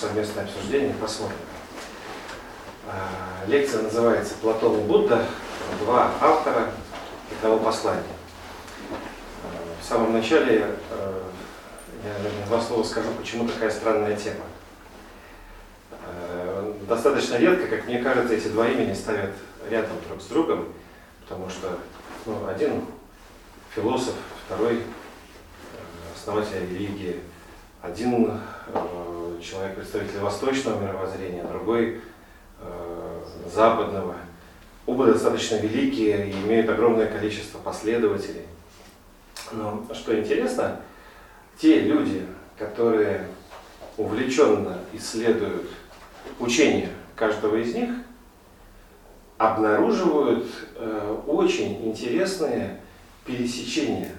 совместное обсуждение, посмотрим. А, лекция называется «Платон и Будда. Два автора одного послания». А, в самом начале а, я наверное, два слова скажу, почему такая странная тема. Достаточно редко, как мне кажется, эти два имени ставят рядом друг с другом, потому что ну, один философ, второй основатель религии, один э, человек представитель восточного мировоззрения, другой э, западного. Оба достаточно великие и имеют огромное количество последователей. Но что интересно, те люди, которые увлеченно исследуют учение каждого из них, обнаруживают э, очень интересные пересечения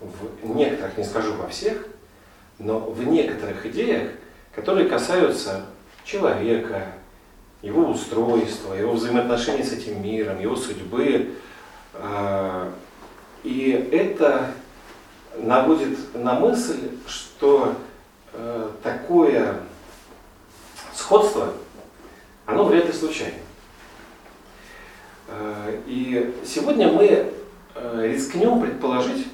в некоторых, не скажу во всех, но в некоторых идеях, которые касаются человека, его устройства, его взаимоотношений с этим миром, его судьбы. А, и это наводит на мысль, что э, такое сходство, оно вряд ли случайно. Э, и сегодня мы э, рискнем предположить,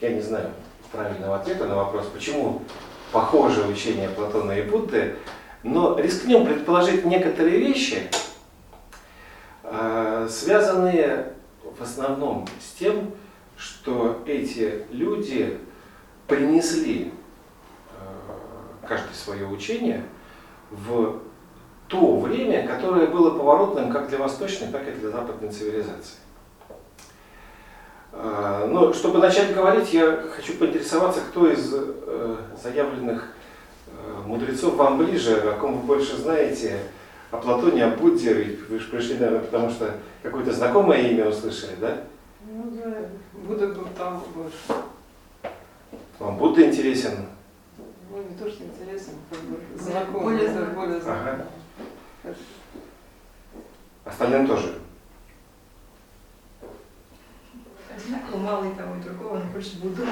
я не знаю правильного ответа на вопрос, почему похоже учение Платона и Будды, но рискнем предположить некоторые вещи, э, связанные в основном с тем, что эти люди принесли э, каждое свое учение в то время, которое было поворотным как для восточной, так и для западной цивилизации. А, но чтобы начать говорить, я хочу поинтересоваться, кто из э, заявленных э, мудрецов вам ближе, о ком вы больше знаете, о Платоне, о Будде. Вы же пришли, наверное, потому что какое-то знакомое имя услышали, да? Ну да, Будда был там больше. Вам Будда интересен? Ну, не то, что интересен, как бы знакомый. Более, более знакомый. Ага. Остальным тоже? Одинаково мало и того, и другого, но больше буду.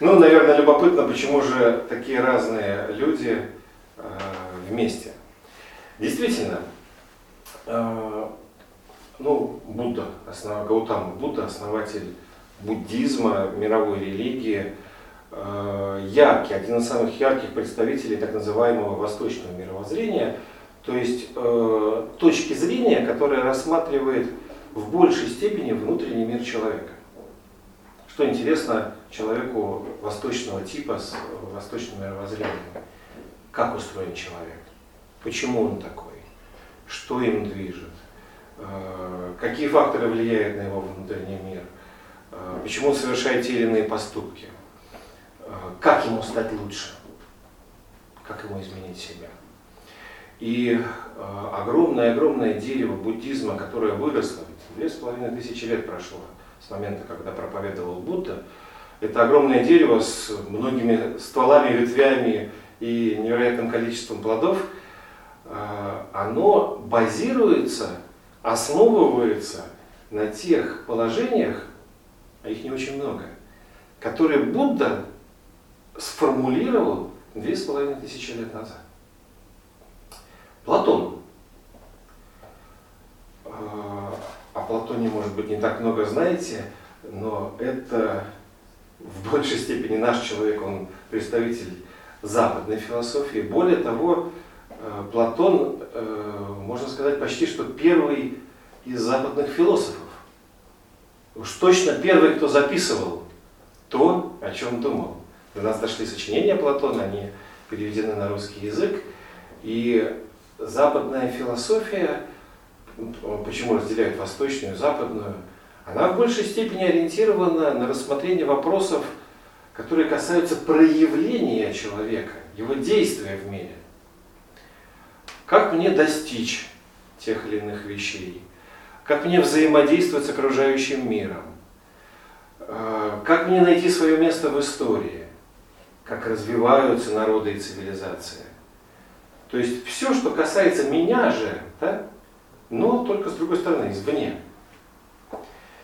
Ну, наверное, любопытно, почему же такие разные люди э, вместе. Действительно, э, ну, Будда, основ, Гаутама Будда, основатель буддизма, мировой религии, э, яркий, один из самых ярких представителей так называемого восточного мировоззрения, то есть э, точки зрения, которая рассматривает в большей степени внутренний мир человека. Что интересно человеку восточного типа с восточным мировоззрением. Как устроен человек? Почему он такой? Что им движет? Э, какие факторы влияют на его внутренний мир? Э, почему он совершает те или иные поступки? Э, как ему стать лучше? Как ему изменить себя? И огромное-огромное дерево буддизма, которое выросло, Две с половиной тысячи лет прошло с момента, когда проповедовал Будда. Это огромное дерево с многими стволами, ветвями и невероятным количеством плодов. А, оно базируется, основывается на тех положениях, а их не очень много, которые Будда сформулировал две с половиной тысячи лет назад. Платон а, Платоне, может быть, не так много знаете, но это в большей степени наш человек, он представитель западной философии. Более того, э, Платон, э, можно сказать, почти что первый из западных философов. Уж точно первый, кто записывал то, о чем думал. До нас дошли сочинения Платона, они переведены на русский язык. И западная философия почему разделяют восточную и западную, она в большей степени ориентирована на рассмотрение вопросов, которые касаются проявления человека, его действия в мире. Как мне достичь тех или иных вещей? Как мне взаимодействовать с окружающим миром? А, как мне найти свое место в истории? Как развиваются народы и цивилизации? То есть все, что касается меня же, да, но только с другой стороны, извне.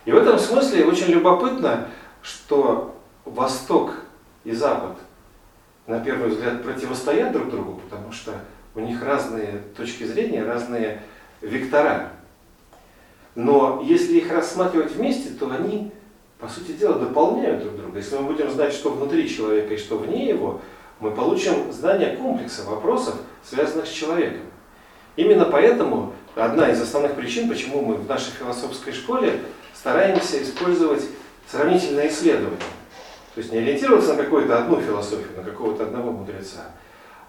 И в этом смысле очень любопытно, что Восток и Запад на первый взгляд, противостоят друг другу, потому что у них разные точки зрения, разные вектора. Но если их рассматривать вместе, то они, по сути дела, дополняют друг друга. Если мы будем знать, что внутри человека и что вне его, мы получим знание комплекса вопросов, связанных с человеком. Именно поэтому одна из основных причин, почему мы в нашей философской школе стараемся использовать сравнительное исследование. То есть не ориентироваться на какую-то одну философию, на какого-то одного мудреца,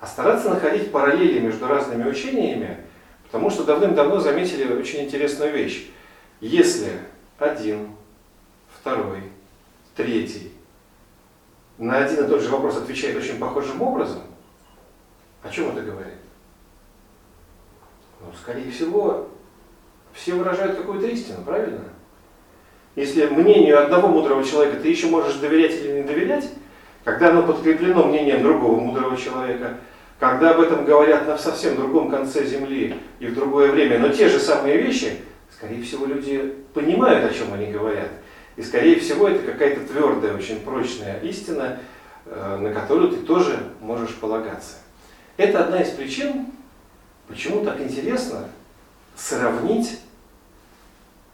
а стараться находить параллели между разными учениями, потому что давным-давно заметили очень интересную вещь. Если один, второй, третий на один и тот же вопрос отвечает очень похожим образом, о чем это говорит? Ну, скорее всего, все выражают какую-то истину, правильно? Если мнению одного мудрого человека ты еще можешь доверять или не доверять, когда оно подкреплено мнением другого мудрого человека, когда об этом говорят на совсем другом конце Земли и в другое время, но те же самые вещи, скорее всего, люди понимают, о чем они говорят. И, скорее всего, это какая-то твердая, очень прочная истина, э, на которую ты тоже можешь полагаться. Это одна из причин, почему так интересно сравнить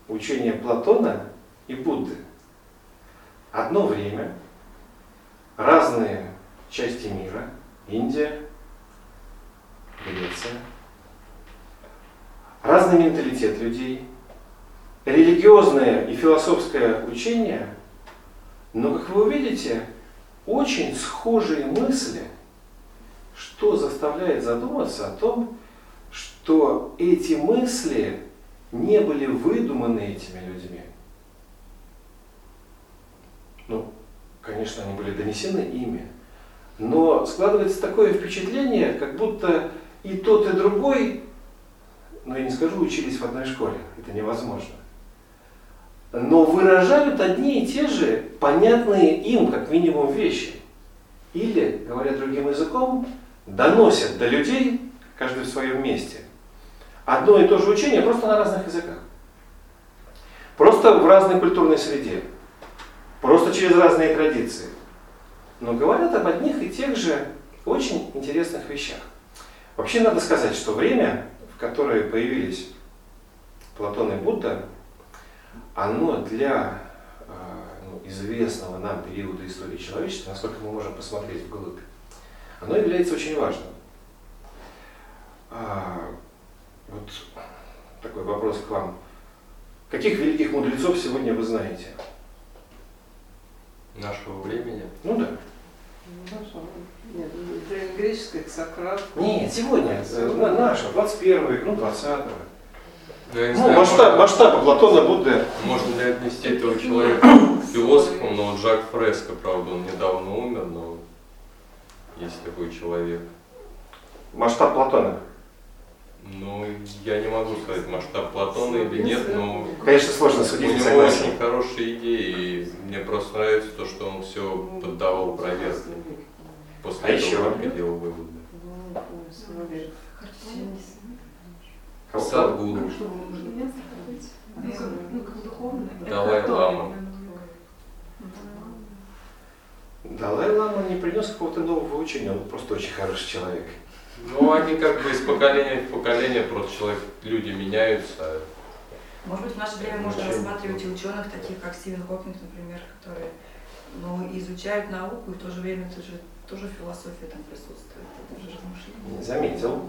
учение Платона и Будды. Одно время разные части мира, Индия, Греция, разный менталитет людей, религиозное и философское учение, но, как вы увидите, очень схожие мысли, что заставляет задуматься о том, что эти мысли не были выдуманы этими людьми. Ну, конечно, они были донесены ими, но складывается такое впечатление, как будто и тот, и другой, ну я не скажу, учились в одной школе, это невозможно но выражают одни и те же понятные им, как минимум, вещи. Или, говоря другим языком, доносят до людей, каждый в своем месте, одно и то же учение, просто на разных языках. Просто в разной культурной среде. Просто через разные традиции. Но говорят об одних и тех же очень интересных вещах. Вообще надо сказать, что время, в которое появились Платон и Будда, оно для э, ну, известного нам периода истории человечества, насколько мы можем посмотреть вглубь, оно является очень важным. Вот такой вопрос к вам. Каких великих мудрецов сегодня вы знаете? Нашего времени? Ну да. Нашего. Нет, древнегреческое, Сократ. Нет, сегодня, сегодня. нашего, 21 век, ну 20 -го. Ну, не Ну, знаю, масштаб, можно- масштаба Платона, Будды. Можно ли отнести этого человека к философам, но вот Жак Фреско, правда, он недавно умер, но есть такой человек. Масштаб Платона. Ну, я не могу сказать, масштаб Платона или нет, но Конечно, сложно у судить, него согласен. очень хорошие идеи, и мне просто нравится то, что он все поддавал проверке. После А этого еще? только делал выводы. Садгуру, Ну, как духовный. Далай Лама. Далай Лама не принес какого-то нового учения, он просто очень хороший человек. Ну, они как бы из поколения в поколение, просто человек, люди меняются. Может быть, в наше время можно рассматривать и ученых, таких как Стивен Хокинг, например, которые ну, изучают науку, и в то же время тоже, тоже философия там присутствует, это же размышление. Заметил.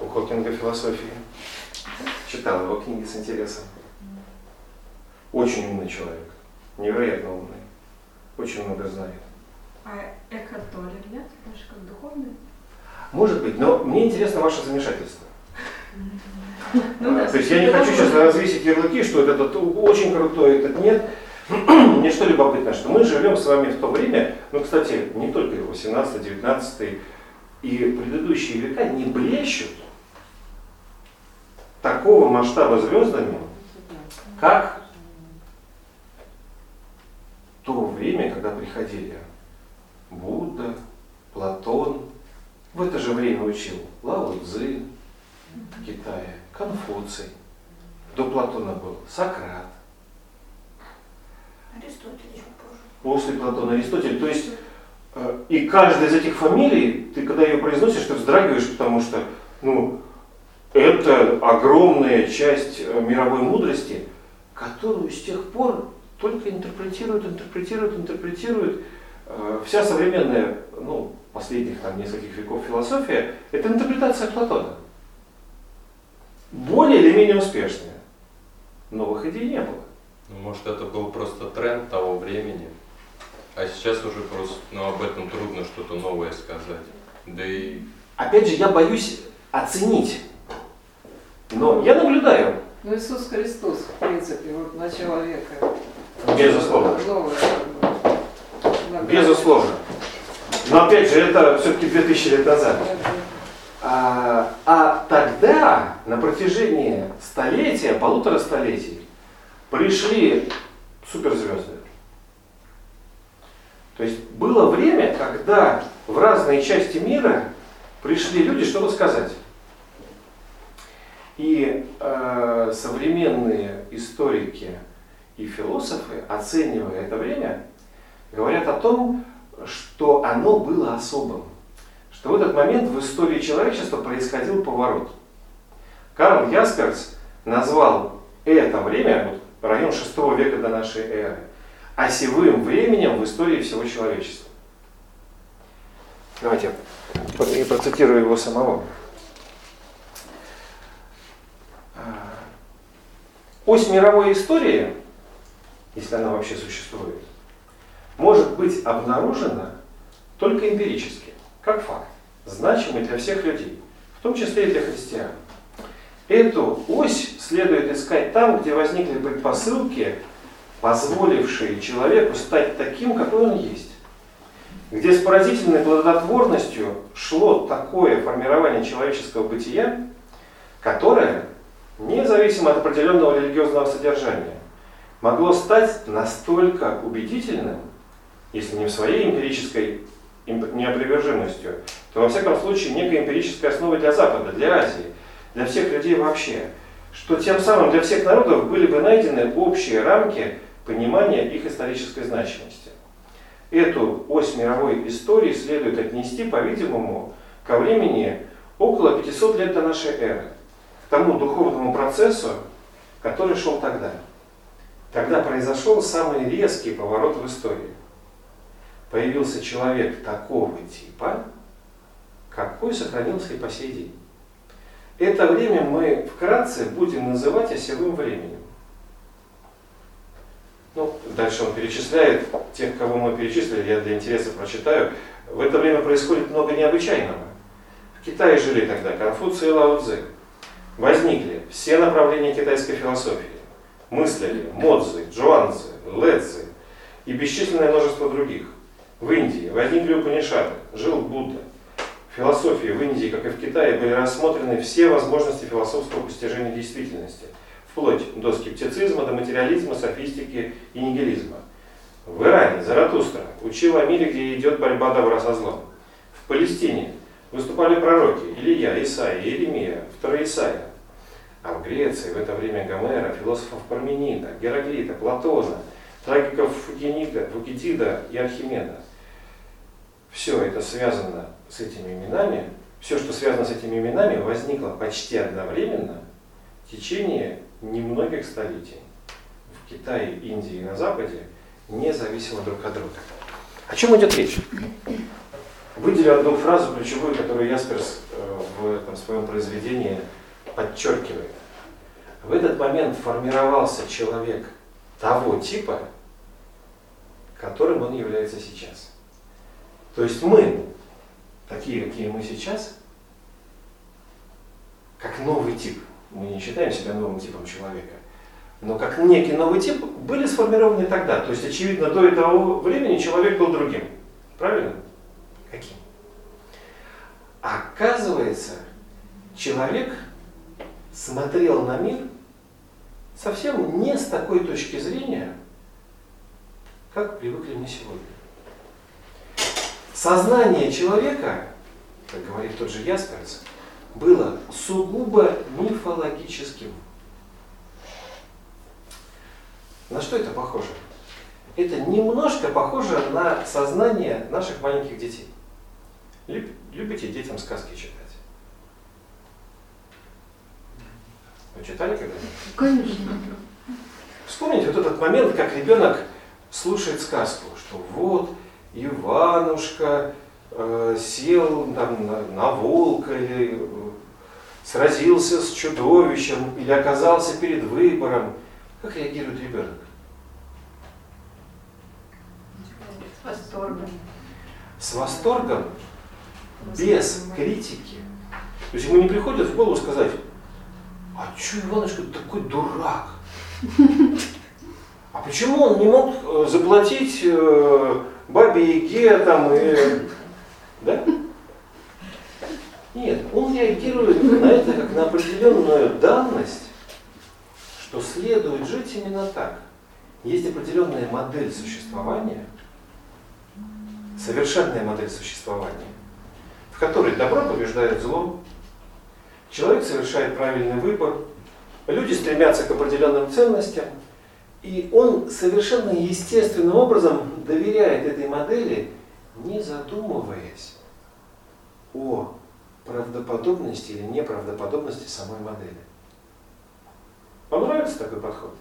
У Хокинга философии. Читал его книги с интересом. Очень умный человек. Невероятно умный. Очень много знает. А Толле нет? Больше как духовный? Может быть, но мне интересно ваше замешательство. Ну А, То есть я не хочу сейчас развесить ярлыки, что этот очень крутой, этот нет. Мне что любопытно, что мы живем с вами в то время, ну, кстати, не только 18, 19 и предыдущие века не блещут такого масштаба звездами, как то время, когда приходили Будда, Платон, в это же время учил Лао Цзы в Китае, Конфуций, до Платона был Сократ, Аристотель еще позже. после Платона Аристотель. То есть Э, и каждая из этих фамилий, ты когда ее произносишь, ты вздрагиваешь, потому что ну, это огромная часть э, мировой мудрости, которую с тех пор только интерпретируют, интерпретируют, интерпретируют. Э, вся современная, ну, последних там нескольких веков философия, это интерпретация Платона. Более или менее успешная. Новых идей не было. Ну, может, это был просто тренд того времени. А сейчас уже просто, ну, об этом трудно что-то новое сказать. Да и... Опять же, я боюсь оценить. Но я наблюдаю. Ну, Иисус Христос, в принципе, вот на человека. Безусловно. Новое, Безусловно. Но опять же, это все-таки 2000 лет назад. А, а тогда, на протяжении столетия, полутора столетий, пришли суперзвезды. То есть было время, когда в разные части мира пришли люди, чтобы сказать. И э, современные историки и философы, оценивая это время, говорят о том, что оно было особым. Что в этот момент в истории человечества происходил поворот. Карл Ясперс назвал это время, вот, район 6 века до нашей эры, осевым временем в истории всего человечества. Давайте я процитирую его самого. Ось мировой истории, если она вообще существует, может быть обнаружена только эмпирически, как факт, значимый для всех людей, в том числе и для христиан. Эту ось следует искать там, где возникли предпосылки позволившие человеку стать таким, какой он есть. Где с поразительной плодотворностью шло такое формирование человеческого бытия, которое, независимо от определенного религиозного содержания, могло стать настолько убедительным, если не в своей эмпирической неопривержимостью, то во всяком случае некой эмпирической основой для Запада, для Азии, для всех людей вообще, что тем самым для всех народов были бы найдены общие рамки понимания их исторической значимости. Эту ось мировой истории следует отнести, по-видимому, ко времени около 500 лет до нашей эры, к тому духовному процессу, который шел тогда. Тогда произошел самый резкий поворот в истории. Появился человек такого типа, какой сохранился и по сей день. Это время мы вкратце будем называть осевым временем. Ну, дальше он перечисляет тех, кого мы перечислили, я для интереса прочитаю. В это время происходит много необычайного. В Китае жили тогда Конфуций и Лао Цзы. Возникли все направления китайской философии. Мыслили Модзы, Джуанцзы, Лэцзы и бесчисленное множество других. В Индии возникли Упанишаты, жил Будда. Философии в Индии, как и в Китае, были рассмотрены все возможности философского постижения действительности – вплоть до скептицизма, до материализма, софистики и нигилизма. В Иране Заратустра учил о мире, где идет борьба добра со злом. В Палестине выступали пророки Илья, Исаия, Иеремия, второй Исаия. А в Греции в это время Гомера, философов Парменида, Гераклита, Платона, трагиков Фукинида, Фукидида и Архимеда. Все это связано с этими именами, все, что связано с этими именами, возникло почти одновременно в течение немногих столетий в Китае, Индии и на Западе независимо друг от друга. О чем идет речь? Выделю одну фразу ключевую, которую Ясперс э, в этом своем произведении подчеркивает. В этот момент формировался человек того типа, которым он является сейчас. То есть мы, такие, какие мы сейчас, как новый тип – мы не считаем себя новым типом человека, но как некий новый тип были сформированы тогда. То есть, очевидно, до этого времени человек был другим. Правильно? Каким? Оказывается, человек смотрел на мир совсем не с такой точки зрения, как привыкли мы сегодня. Сознание человека, как говорит тот же Ясперс, было сугубо мифологическим. На что это похоже? это немножко похоже на сознание наших маленьких детей. Люб- Любите детям сказки читать? Вы читали когда-нибудь? Конечно. Вспомните вот этот момент, как ребенок слушает сказку, что вот Иванушка э, сел там, на, на волка или э, сразился с чудовищем или оказался перед выбором. Как реагирует ребенок? С восторгом. С восторгом, без критики. То есть ему не приходит в голову сказать, а что Иванушка такой дурак? А почему он не мог э, заплатить э, бабе Яге там и... Да? Нет, он реагирует на это как на определенную данность, что следует жить именно так. Есть определенная модель существования, совершенная модель существования, в которой добро побеждает зло, человек совершает правильный выбор, люди стремятся к определенным ценностям, и он совершенно естественным образом доверяет этой модели, не задумываясь о правдоподобности или неправдоподобности самой модели. Вам нравится такой подход?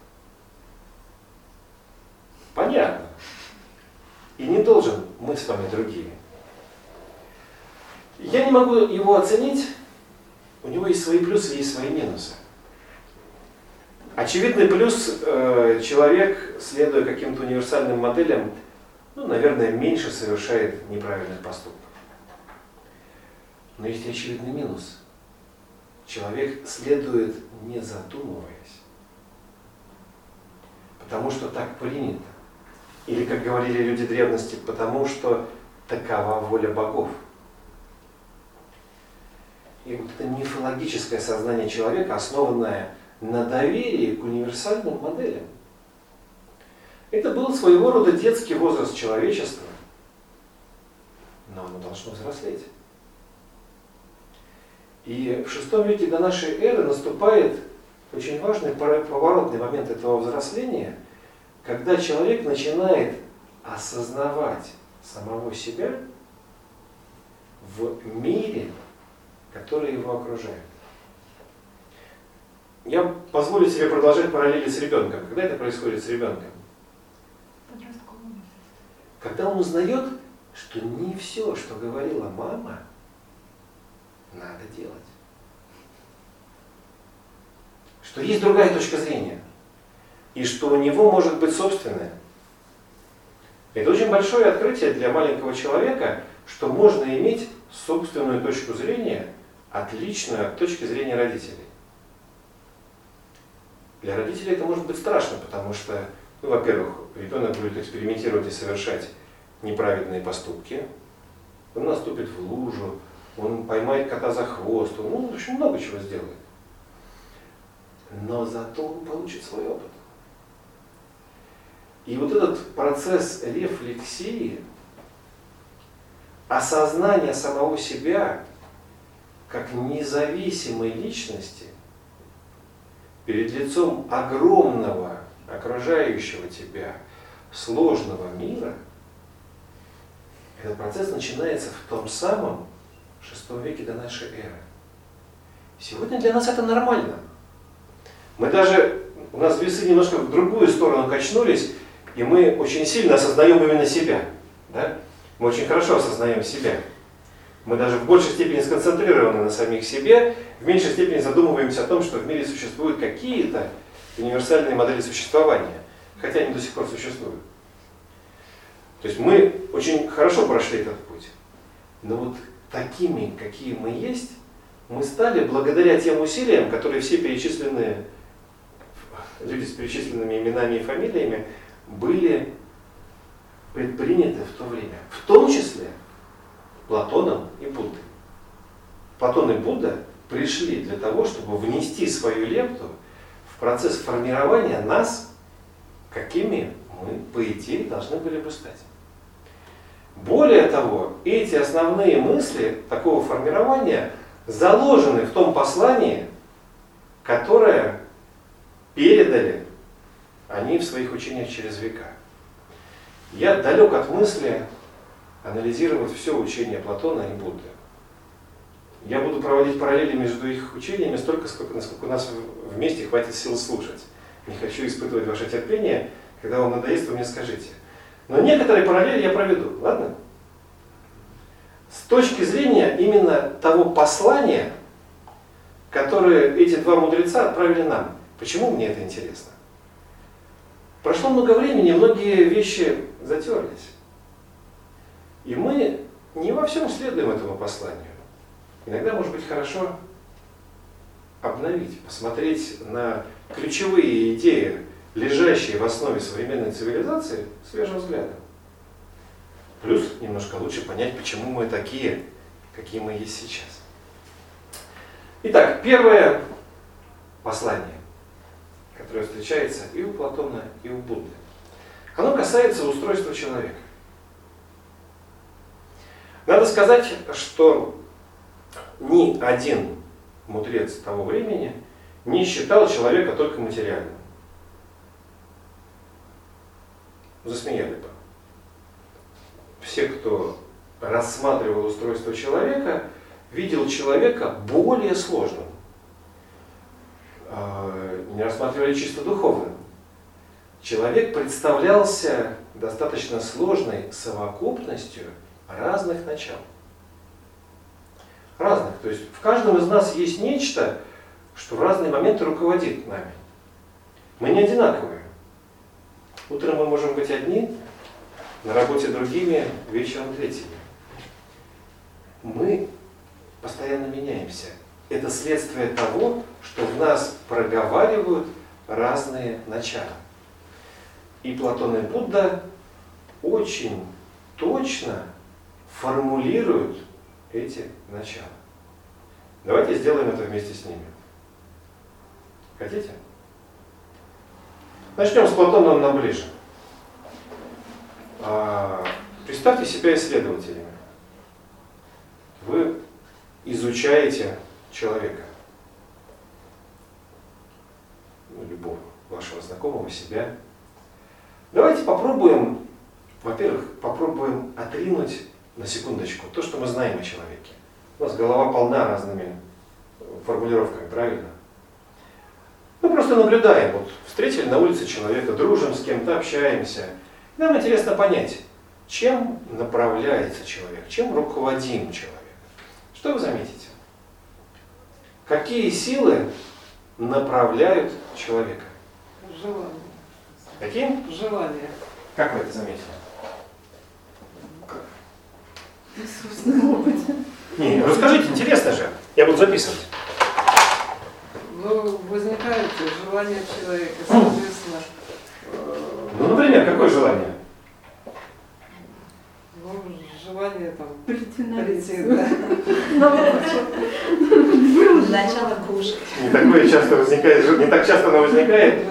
Понятно. И не должен мы с вами другие. Я не могу его оценить, у него есть свои плюсы, есть свои минусы. Очевидный плюс э, человек, следуя каким-то универсальным моделям, ну, наверное, меньше совершает неправильных поступков. Но есть и очевидный минус. Человек следует не задумываясь. Потому что так принято. Или, как говорили люди древности, потому что такова воля богов. И вот это мифологическое сознание человека, основанное на доверии к универсальным моделям. Это был своего рода детский возраст человечества, но оно должно взрослеть. И в шестом веке до нашей эры наступает очень важный поворотный момент этого взросления, когда человек начинает осознавать самого себя в мире, который его окружает. Я позволю себе продолжать параллели с ребенком. Когда это происходит с ребенком? Когда он узнает, что не все, что говорила мама, надо делать. Что есть другая точка зрения. И что у него может быть собственная. Это очень большое открытие для маленького человека, что можно иметь собственную точку зрения, отличную от точки зрения родителей. Для родителей это может быть страшно, потому что, ну, во-первых, ребенок будет экспериментировать и совершать неправедные поступки, он наступит в лужу, он поймает кота за хвост, он ну, очень много чего сделает. Но зато он получит свой опыт. И вот этот процесс рефлексии, осознания самого себя как независимой личности перед лицом огромного окружающего тебя сложного мира, этот процесс начинается в том самом шестом веке до нашей эры. Сегодня для нас это нормально. Мы даже, у нас весы немножко в другую сторону качнулись, и мы очень сильно осознаем именно себя. Да? Мы очень хорошо осознаем себя. Мы даже в большей степени сконцентрированы на самих себе, в меньшей степени задумываемся о том, что в мире существуют какие-то универсальные модели существования, хотя они до сих пор существуют. То есть мы очень хорошо прошли этот путь. Но вот такими, какие мы есть, мы стали благодаря тем усилиям, которые все перечисленные, люди с перечисленными именами и фамилиями, были предприняты в то время. В том числе Платоном и Буддой. Платон и Будда пришли для того, чтобы внести свою лепту в процесс формирования нас, какими мы, по идее, должны были бы стать. Более того, эти основные мысли такого формирования заложены в том послании, которое передали они в своих учениях через века. Я далек от мысли анализировать все учение Платона и Будды. Я буду проводить параллели между их учениями столько, сколько, насколько у нас вместе хватит сил слушать. Не хочу испытывать ваше терпение. Когда вам надоест, вы мне скажите. Но некоторые параллели я проведу, ладно? С точки зрения именно того послания, которое эти два мудреца отправили нам. Почему мне это интересно? Прошло много времени, многие вещи затерлись. И мы не во всем следуем этому посланию. Иногда, может быть, хорошо обновить, посмотреть на ключевые идеи, лежащие в основе современной цивилизации, свежим взглядом. Плюс немножко лучше понять, почему мы такие, какие мы есть сейчас. Итак, первое послание, которое встречается и у Платона, и у Будды. Оно касается устройства человека. Надо сказать, что ни один мудрец того времени не считал человека только материальным. Засмеяли бы. Все, кто рассматривал устройство человека, видел человека более сложным. А, не рассматривали чисто духовным. Человек представлялся достаточно сложной совокупностью разных начал. Разных. То есть в каждом из нас есть нечто, что в разные моменты руководит нами. Мы не одинаковые. Утром мы можем быть одни, на работе другими, вечером третьими. Мы постоянно меняемся. Это следствие того, что в нас проговаривают разные начала. И Платон и Будда очень точно формулируют эти начала. Давайте сделаем это вместе с ними. Хотите? Начнем с Платона, он нам ближе. А, представьте себя исследователями. Вы изучаете человека. Ну, любого вашего знакомого, себя. Давайте попробуем, во-первых, попробуем отринуть на секундочку то, что мы знаем о человеке. У нас голова полна разными формулировками, правильно? Мы просто наблюдаем, вот встретили на улице человека, дружим с кем-то, общаемся. Нам интересно понять, чем направляется человек, чем руководим человек. Что вы заметите? Какие силы направляют человека? Желание. Каким? Желание. Как вы это заметили? Собственном опыте. Не, расскажите, интересно же. Я буду записывать. Ну, возникает желание человека, соответственно. э, Ну, например, какое желание? Ну, желание там Прийти на прийти, лицо. да. Начало кушать. Не такое часто возникает, не так часто оно возникает.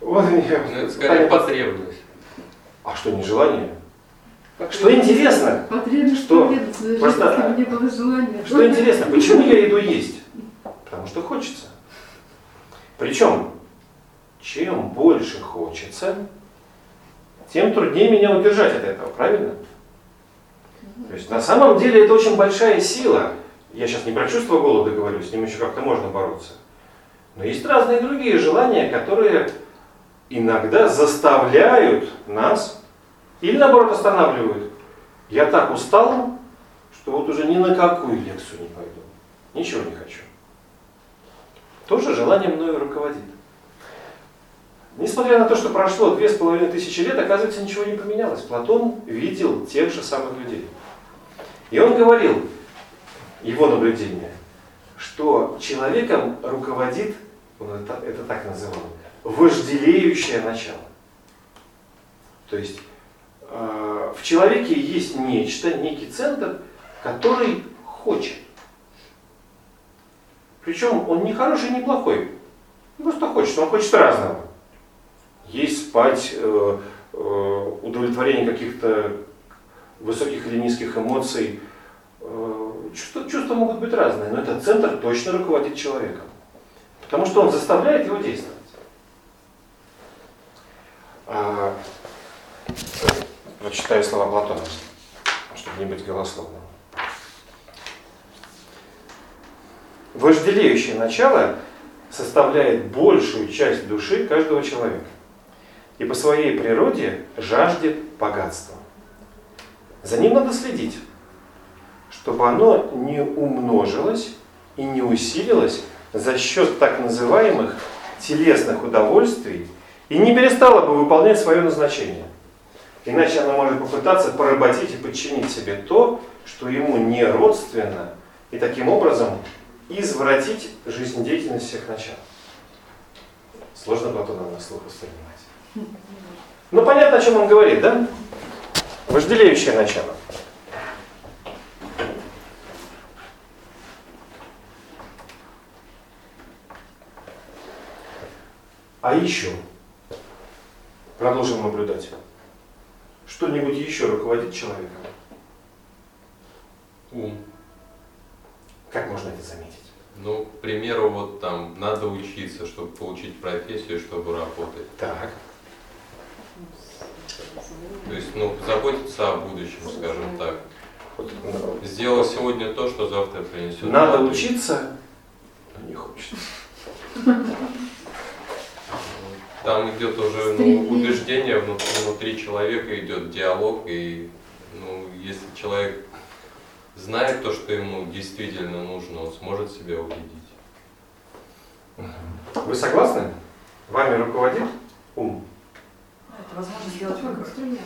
Ну, Вот. Ну, скорее потребность. А что, не желание? Что интересно, Что? Просто- жизни, чтобы не было желания. что интересно, почему я иду есть? Потому что хочется. Причем, чем больше хочется, тем труднее меня удержать от этого, правильно? То есть на самом деле это очень большая сила. Я сейчас не про чувство голода говорю, с ним еще как-то можно бороться. Но есть разные другие желания, которые иногда заставляют нас или наоборот останавливают. Я так устал, что вот уже ни на какую лекцию не пойду. Ничего не хочу. Тоже желание мною руководит. Несмотря на то, что прошло две с половиной тысячи лет, оказывается, ничего не поменялось. Платон видел тех же самых людей. И он говорил, его наблюдение, что человеком руководит, он это, это так называл, вожделеющее начало. То есть в человеке есть нечто, некий центр, который хочет. Причем он не хороший, не плохой. Он просто хочет, он хочет разного. Есть, спать, э, э, удовлетворение каких-то высоких или низких эмоций. Э, чувства, чувства могут быть разные, но этот центр точно руководит человеком. Потому что он заставляет его действовать. Прочитаю слова Платона, чтобы не быть голословным. Вожделеющее начало составляет большую часть души каждого человека и по своей природе жаждет богатства. За ним надо следить, чтобы оно не умножилось и не усилилось за счет так называемых телесных удовольствий и не перестало бы выполнять свое назначение. Иначе оно может попытаться поработить и подчинить себе то, что ему не родственно, и таким образом извратить жизнедеятельность всех начал. Сложно Платона на слух воспринимать. Ну, понятно, о чем он говорит, да? Вожделеющее начало. А еще, продолжим наблюдать, что-нибудь еще руководит человеком? Ум. Как можно это заметить? Ну, к примеру, вот там надо учиться, чтобы получить профессию, чтобы работать. Так. То есть, ну, заботиться о будущем, скажем так. Сделал сегодня то, что завтра принесет. Надо радость. учиться, но не хочется. Там идет уже ну, убеждение внутри, внутри человека, идет диалог, и ну, если человек знает то, что ему действительно нужно, он сможет себя убедить. Вы согласны? Вами руководит ум? Это возможно сделать Как инструмент.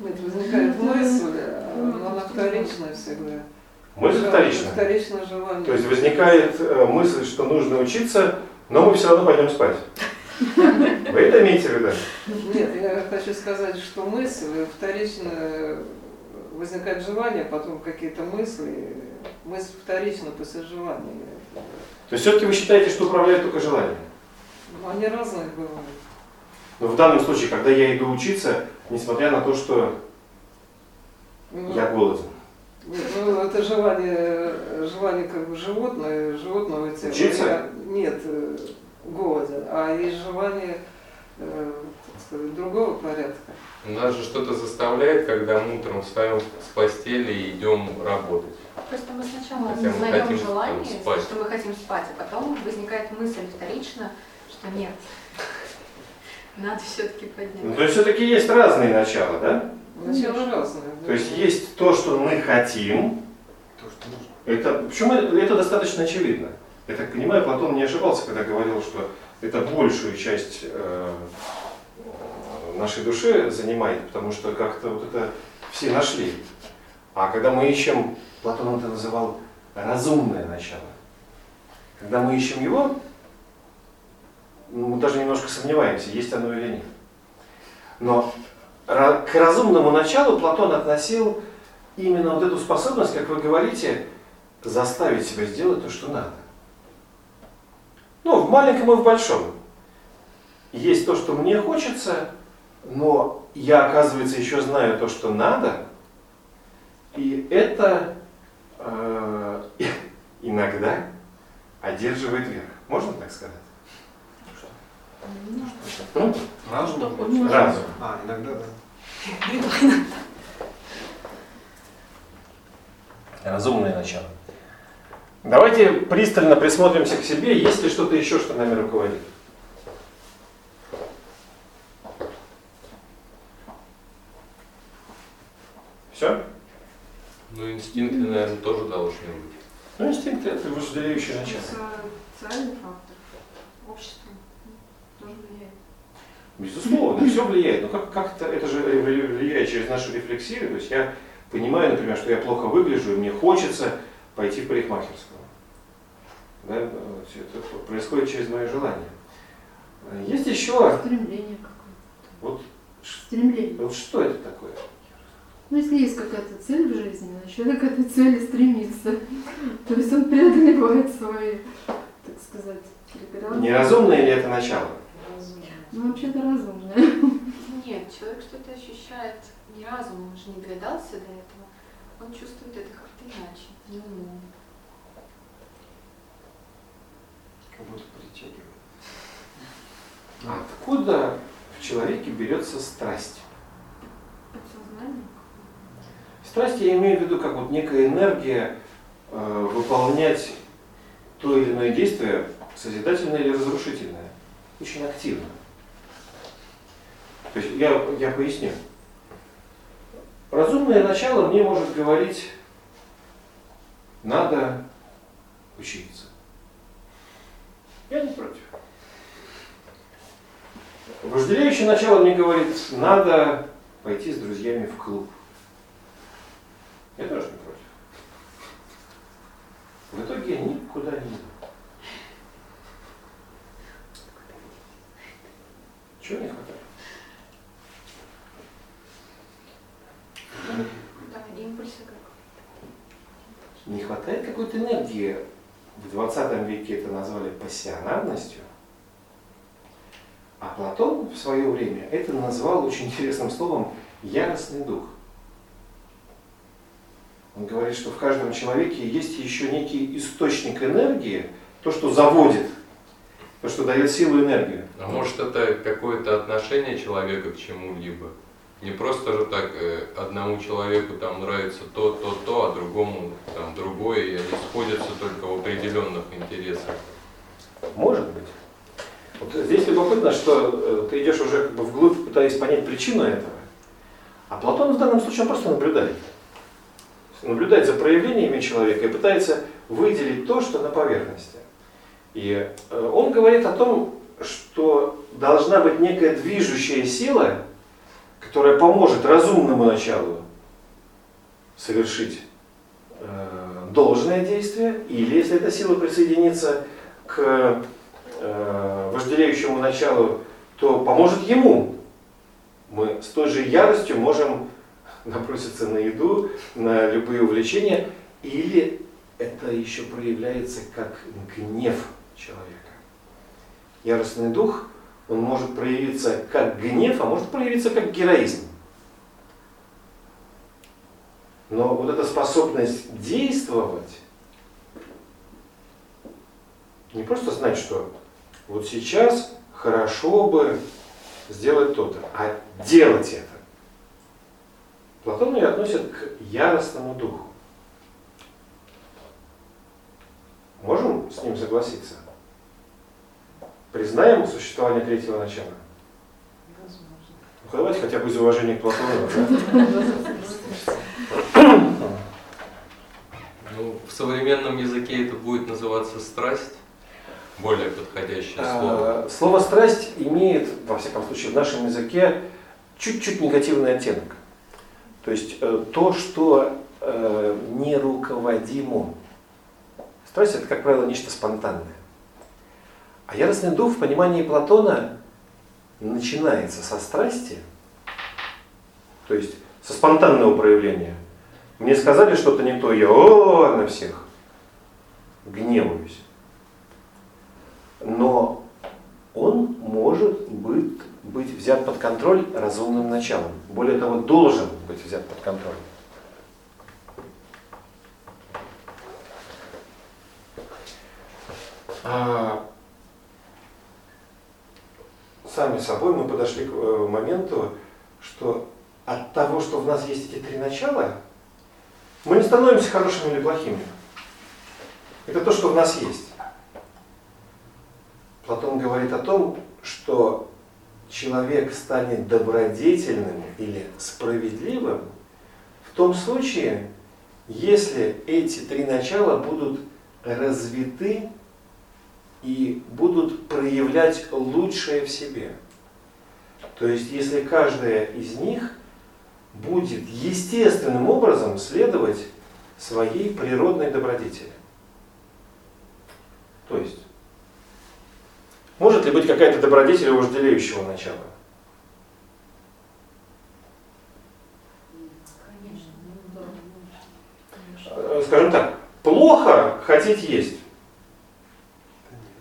Нет, возникает мысль, а, но она вторичная всегда. Мысль вторична. Вторичное желание. То есть возникает э, мысль, что нужно учиться, но мы все равно пойдем спать. Вы это имеете в виду? Нет, я хочу сказать, что мысль вторично возникает желание, потом какие-то мысли. Мысль вторична после желания. То есть все-таки вы считаете, что управляет только желание? Ну, Они разные бывают. Но в данном случае, когда я иду учиться, несмотря на то, что Ну, я голоден. Ну это желание, желание как бы животное, животного тела. Учиться? Я- Нет, голоден, а есть желание, э, так сказать, другого порядка. Нас же что-то заставляет, когда мы утром встаем с постели и идем работать. Просто мы сначала Хотя мы желание, спать. что мы хотим спать, а потом возникает мысль вторично, что нет. Надо все-таки Ну, поднять. то есть все-таки есть разные начала, да? Начало разное. да. То есть есть то, что мы хотим. То, что нужно. Это, почему это достаточно очевидно. Я так понимаю, Платон не ошибался, когда говорил, что это большую часть э, нашей души занимает, потому что как-то вот это все нашли. А когда мы ищем, Платон это называл разумное начало. Когда мы ищем его, ну, мы даже немножко сомневаемся, есть оно или нет. Но к разумному началу Платон относил именно вот эту способность, как вы говорите, заставить себя сделать то, что надо. Ну, в маленьком и в большом. Есть то, что мне хочется, но я, оказывается, еще знаю то, что надо, и это э, иногда одерживает верх. Можно так сказать? Ну, Разум? Что хочешь. разум. А, иногда да. Разумное начало. Давайте пристально присмотримся к себе, есть ли что-то еще, что нами руководит. Все? Ну, инстинкты, наверное, тоже должны быть. Ну, инстинкт это вожделеющее начало. Социальный фактор. Общество тоже влияет. Безусловно, все влияет. Но как, как это, это же влияет через нашу рефлексию. То есть я понимаю, например, что я плохо выгляжу, и мне хочется пойти в парикмахерскую. Да? вот Это происходит через мое желание. Есть еще, Стремление какое-то. вот, Стремление. вот что это такое? Ну, если есть какая-то цель в жизни, значит, человек к этой цели стремится. То есть он преодолевает свои, так сказать, преграды. Неразумное ли это начало? Разумное. Ну, вообще-то разумное. Нет, человек что-то ощущает не разумом, он же не догадался до этого. Он чувствует это как-то иначе, не умом. Как будто притягивает. Откуда в человеке берется страсть? Подсознание. Страсть я имею в виду как вот некая энергия э, выполнять то или иное действие, созидательное или разрушительное, очень активно. То есть я, я поясню. Разумное начало мне может говорить, надо учиться. Я не против. Вожделеющее начало мне говорит, надо пойти с друзьями в клуб. Я тоже не против. В итоге я никуда не иду. Чего не хватает? Да, импульсы. Не хватает какой-то энергии. В 20 веке это назвали пассионарностью. А Платон в свое время это назвал очень интересным словом яростный дух. Он говорит, что в каждом человеке есть еще некий источник энергии, то, что заводит, то, что дает силу энергию. А может это какое-то отношение человека к чему-либо? Не просто же так э, одному человеку там нравится то, то, то, а другому там другое, и они сходятся только в определенных интересах. Может быть. Вот здесь любопытно, что э, ты идешь уже как бы вглубь, пытаясь понять причину этого. А Платон в данном случае он просто наблюдает. Наблюдает за проявлениями человека и пытается выделить то, что на поверхности. И э, он говорит о том, что должна быть некая движущая сила, которая поможет разумному началу совершить э, должное действие, или если эта сила присоединится к э, вожделеющему началу, то поможет ему. Мы с той же яростью можем наброситься на еду, на любые увлечения, или это еще проявляется как гнев человека. Яростный дух, он может проявиться как гнев, а может проявиться как героизм. Но вот эта способность действовать, не просто знать, что вот сейчас хорошо бы сделать то-то, а делать это. Платон ее относит к яростному духу. Можем с ним согласиться? Признаем существование третьего начала? Ну, давайте хотя бы из уважения к Платону. Да? Ну, в современном языке это будет называться страсть, более подходящее слово. А, Слово страсть имеет, во всяком случае, в нашем языке чуть-чуть негативный оттенок. То есть э, то, что э, неруководимо. Страсть это, как правило, нечто спонтанное. А яростный дух в понимании Платона начинается со страсти, то есть со спонтанного проявления. Мне сказали что-то не то, я о, на всех гневаюсь. Но он может быть, быть взят под контроль разумным началом. Более того, должен быть взят под контроль. А, сами собой мы подошли к э, моменту, что от того, что в нас есть эти три начала, мы не становимся хорошими или плохими. Это то, что в нас есть. Платон говорит о том, что человек станет добродетельным или справедливым в том случае, если эти три начала будут развиты и будут проявлять лучшее в себе. То есть, если каждая из них будет естественным образом следовать своей природной добродетели. То есть, может ли быть какая-то добродетель у вожделеющего начала? Э, Скажем так, плохо хотеть есть.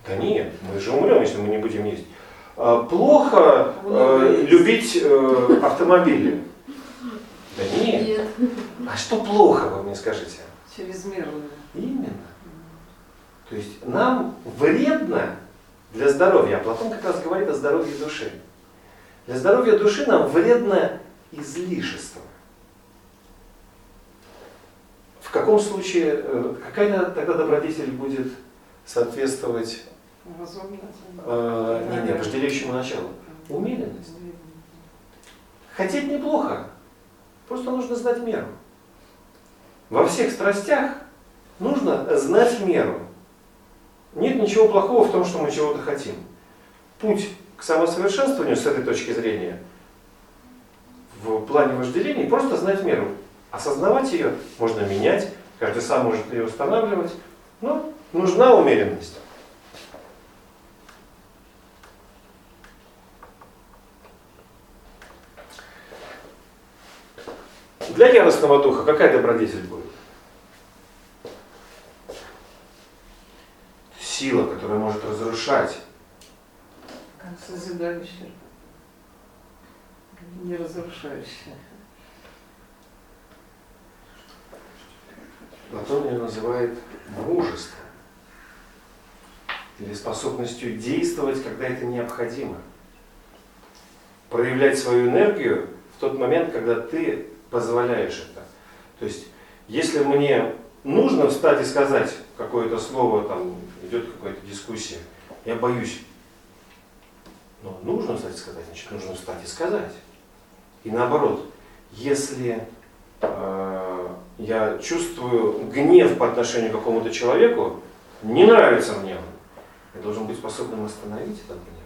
Да нет, мы же умрем, если мы не будем есть. А, Плохо э, любить э, автомобили. Да нет. Нет. А что плохо, вы мне скажите? Чрезмерно. Именно. То есть нам вредно для здоровья, а Платон как раз говорит о здоровье души. Для здоровья души нам вредно излишество. В каком случае, э, какая тогда добродетель будет соответствовать Разумно. э, не, не, вожделеющему началу? Умеренность. Хотеть неплохо, просто нужно знать меру. Во всех страстях нужно знать меру. Нет ничего плохого в том, что мы чего-то хотим. Путь к самосовершенствованию с этой точки зрения в плане вожделений просто знать меру. Осознавать ее можно менять, каждый сам может ее устанавливать, но нужна умеренность. Для яростного духа какая добродетель будет? Сила, которая может разрушать. Созидающее. Не разрушающее. Платон ее называет мужеством. Или способностью действовать, когда это необходимо. Проявлять свою энергию в тот момент, когда ты позволяешь это. То есть, если мне нужно встать и сказать какое-то слово, там идет какая-то дискуссия, я боюсь. Но нужно встать и сказать, значит, нужно встать и сказать. И наоборот, если э, я чувствую гнев по отношению к какому-то человеку, не нравится мне он, я должен быть способным остановить этот гнев.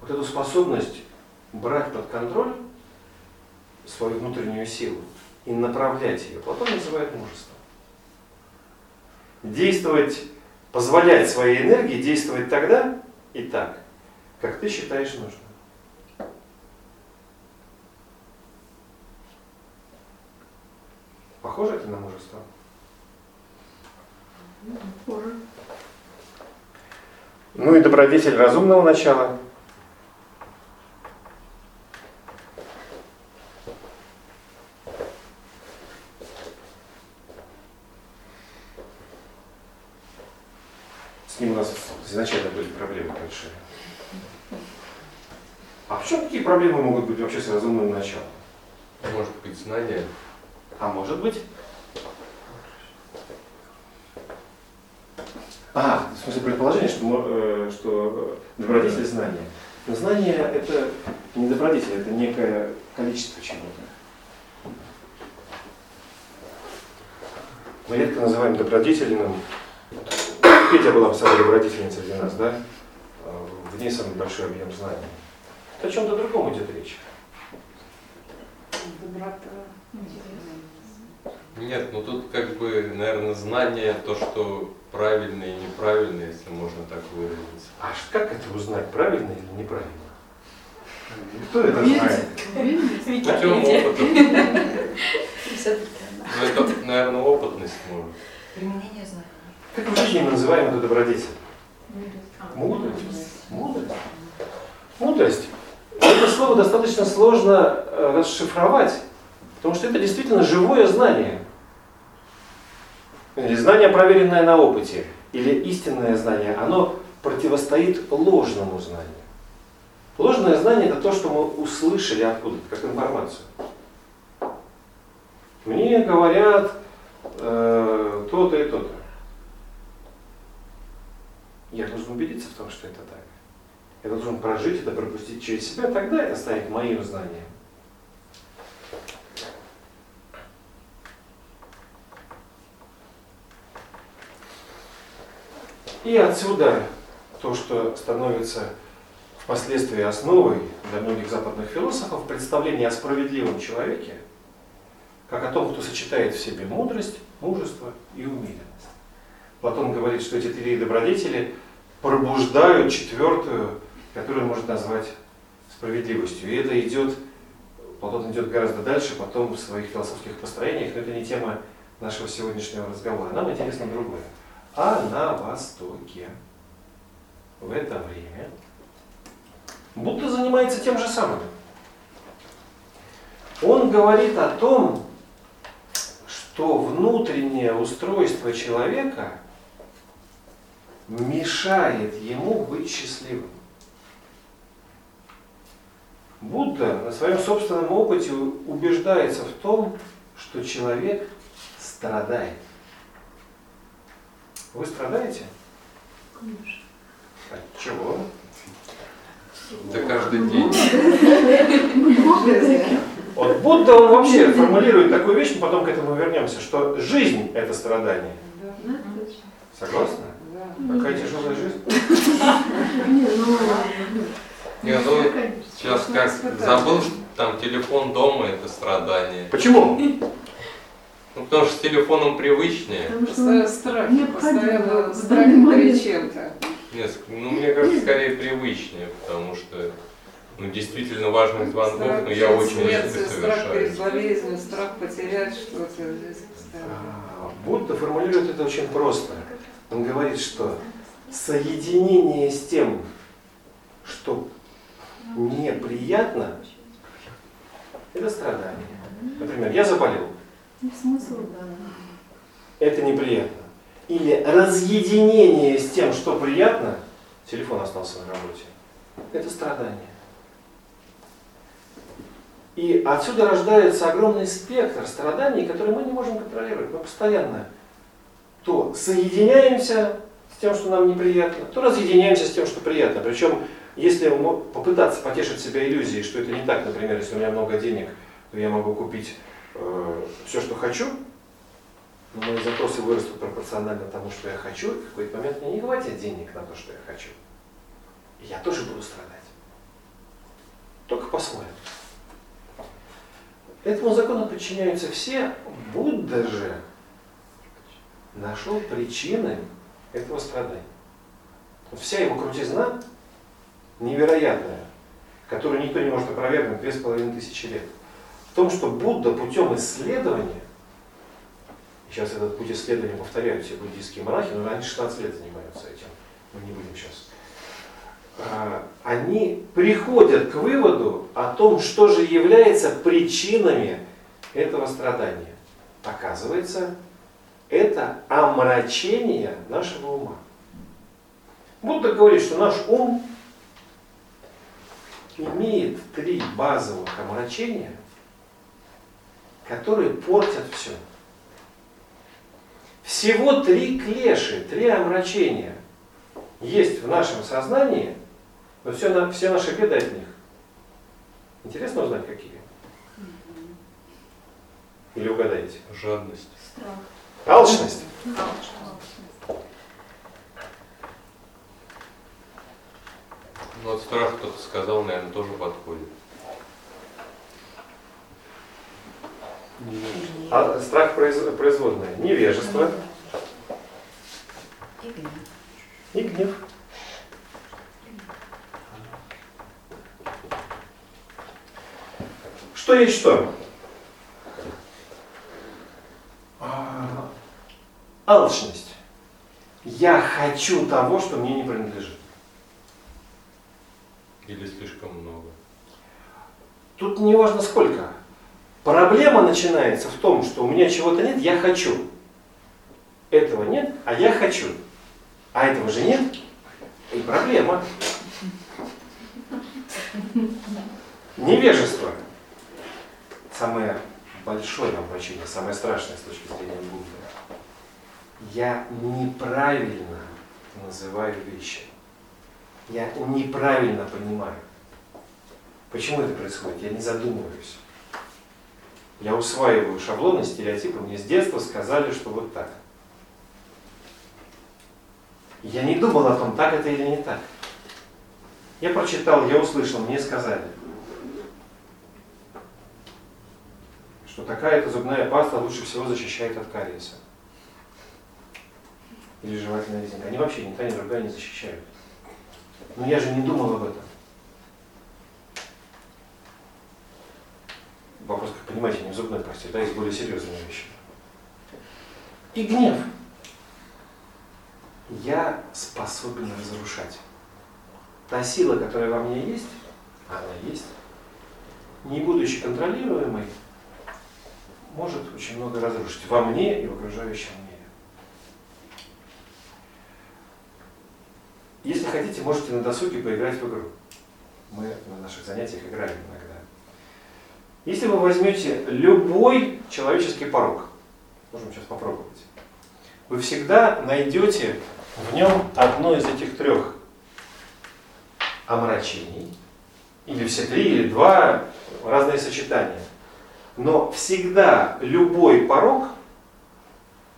Вот эту способность брать под контроль свою внутреннюю силу и направлять ее. Платон называет мужеством. Действовать, позволять своей энергии действовать тогда и так, как ты считаешь нужным. Похоже это на мужество? Похоже. Ну и добродетель разумного начала. С ним у нас изначально были проблемы большие. А в чем какие проблемы могут быть вообще с разумным началом? Может быть, знание. А может быть? А, в смысле предположение, что, э, что добродетель знания. Но знание это не добродетель, это некое количество чего-то. Мы редко называем добродетельным. Петя была добродетельницей среди нас, да? А В ней самый большой объем знаний. Это о чем-то другом идет речь. Доброта. Нет, ну тут как бы, наверное, знание, то, что правильно и неправильно, если можно так выразиться. А как это узнать, правильно или неправильно? Кто это знает? Путем опыта. Ну это, наверное, опытность может. применение знаний. Как в жизни мы называем эту добродетель? А, Мудрость. Мудрость. Мудрость. Это слово достаточно сложно э, расшифровать, потому что это действительно живое знание. Или знание, проверенное на опыте, или истинное знание, оно противостоит ложному знанию. Ложное знание это то, что мы услышали откуда-то, как информацию. Мне говорят э, то-то и то-то. Я должен убедиться в том, что это так. Я должен прожить это, пропустить через себя, тогда это станет моим знанием. И отсюда то, что становится впоследствии основой для многих западных философов, представление о справедливом человеке, как о том, кто сочетает в себе мудрость, мужество и умеренность. Платон говорит, что эти три добродетели пробуждают четвертую, которую можно назвать справедливостью. И это идет, Платон идет гораздо дальше, потом в своих философских построениях, но это не тема нашего сегодняшнего разговора. Нам интересно другое. А на Востоке в это время Будда занимается тем же самым. Он говорит о том, что внутреннее устройство человека мешает ему быть счастливым. Будда на своем собственном опыте убеждается в том, что человек страдает. Вы страдаете? Конечно. От чего? Это каждый день. Таких. Вот Будда, он вообще формулирует такую вещь, мы потом к этому вернемся, что жизнь – это страдание. Да, Да. Согласны? Какая тяжелая жизнь. Не, ну, Не, ну, сейчас как забыл, что там телефон дома это страдание. Почему? Ну потому что с телефоном привычнее. Потому страх, постоянно страх перед чем-то. Нет, ну мне кажется, скорее привычнее, потому что ну, действительно важных звонков, Страх но я перед очень редко смертью, страх перед совершаю. болезнью, страх потерять что-то. А, Будда формулирует это очень просто. Он говорит, что соединение с тем, что неприятно, это страдание. Например, я заболел, Ну, смысл, да. это неприятно. Или разъединение с тем, что приятно, телефон остался на работе, это страдание. И отсюда рождается огромный спектр страданий, которые мы не можем контролировать. Мы постоянно то соединяемся с тем, что нам неприятно, то разъединяемся с тем, что приятно. Причем, если попытаться потешить себя иллюзией, что это не так, например, если у меня много денег, то я могу купить все, что хочу, но мои запросы вырастут пропорционально тому, что я хочу, и в какой-то момент мне не хватит денег на то, что я хочу. И я тоже буду страдать. Только по-своему. Этому закону подчиняются все. Будда же нашел причины этого страдания. Вся его крутизна невероятная, которую никто не может опровергнуть две с половиной тысячи лет, в том, что Будда путем исследования, сейчас этот путь исследования повторяют все буддийские монахи, но они 16 лет занимаются этим, мы не будем сейчас, а, они приходят к выводу о том, что же является причинами этого страдания. Оказывается, это омрачение нашего ума. Будда говорит, что наш ум имеет три базовых омрачения, которые портят все. Всего три клеши, три омрачения есть в нашем сознании, но все, на, все наши беды от них. Интересно узнать, какие? Или угадаете? Жадность. Страх. Алчность. Ну вот страх кто-то сказал, наверное, тоже подходит. А страх произ- производное. Невежество И гнев. и гнев. Что есть что? Алчность. Я хочу того, что мне не принадлежит. Или слишком много. Тут не важно сколько. Проблема начинается в том, что у меня чего-то нет, я хочу. Этого нет, а я хочу. А этого же нет. И проблема. Невежество. Самое большое обращение, самое страшное с точки зрения Будды. Я неправильно называю вещи. Я неправильно понимаю. Почему это происходит? Я не задумываюсь. Я усваиваю шаблоны, стереотипы. Мне с детства сказали, что вот так. Я не думал о том, так это или не так. Я прочитал, я услышал, мне сказали, что такая-то зубная паста лучше всего защищает от кариеса. Или жевательная резинка. Они вообще ни та, ни другая не защищают. Но я же не думал об этом. Вопрос, как понимаете, не в зубной пасте, да, есть более серьезные вещи. И гнев. Я способен разрушать. Та сила, которая во мне есть, она есть, не будучи контролируемой, может очень много разрушить во мне и в окружающем мире. Если хотите, можете на досуге поиграть в игру. Мы на наших занятиях играем иногда. Если вы возьмете любой человеческий порог, Можем сейчас попробовать. Вы всегда найдете в нем одно из этих трех омрачений, или все три, или два, разные сочетания. Но всегда любой порог,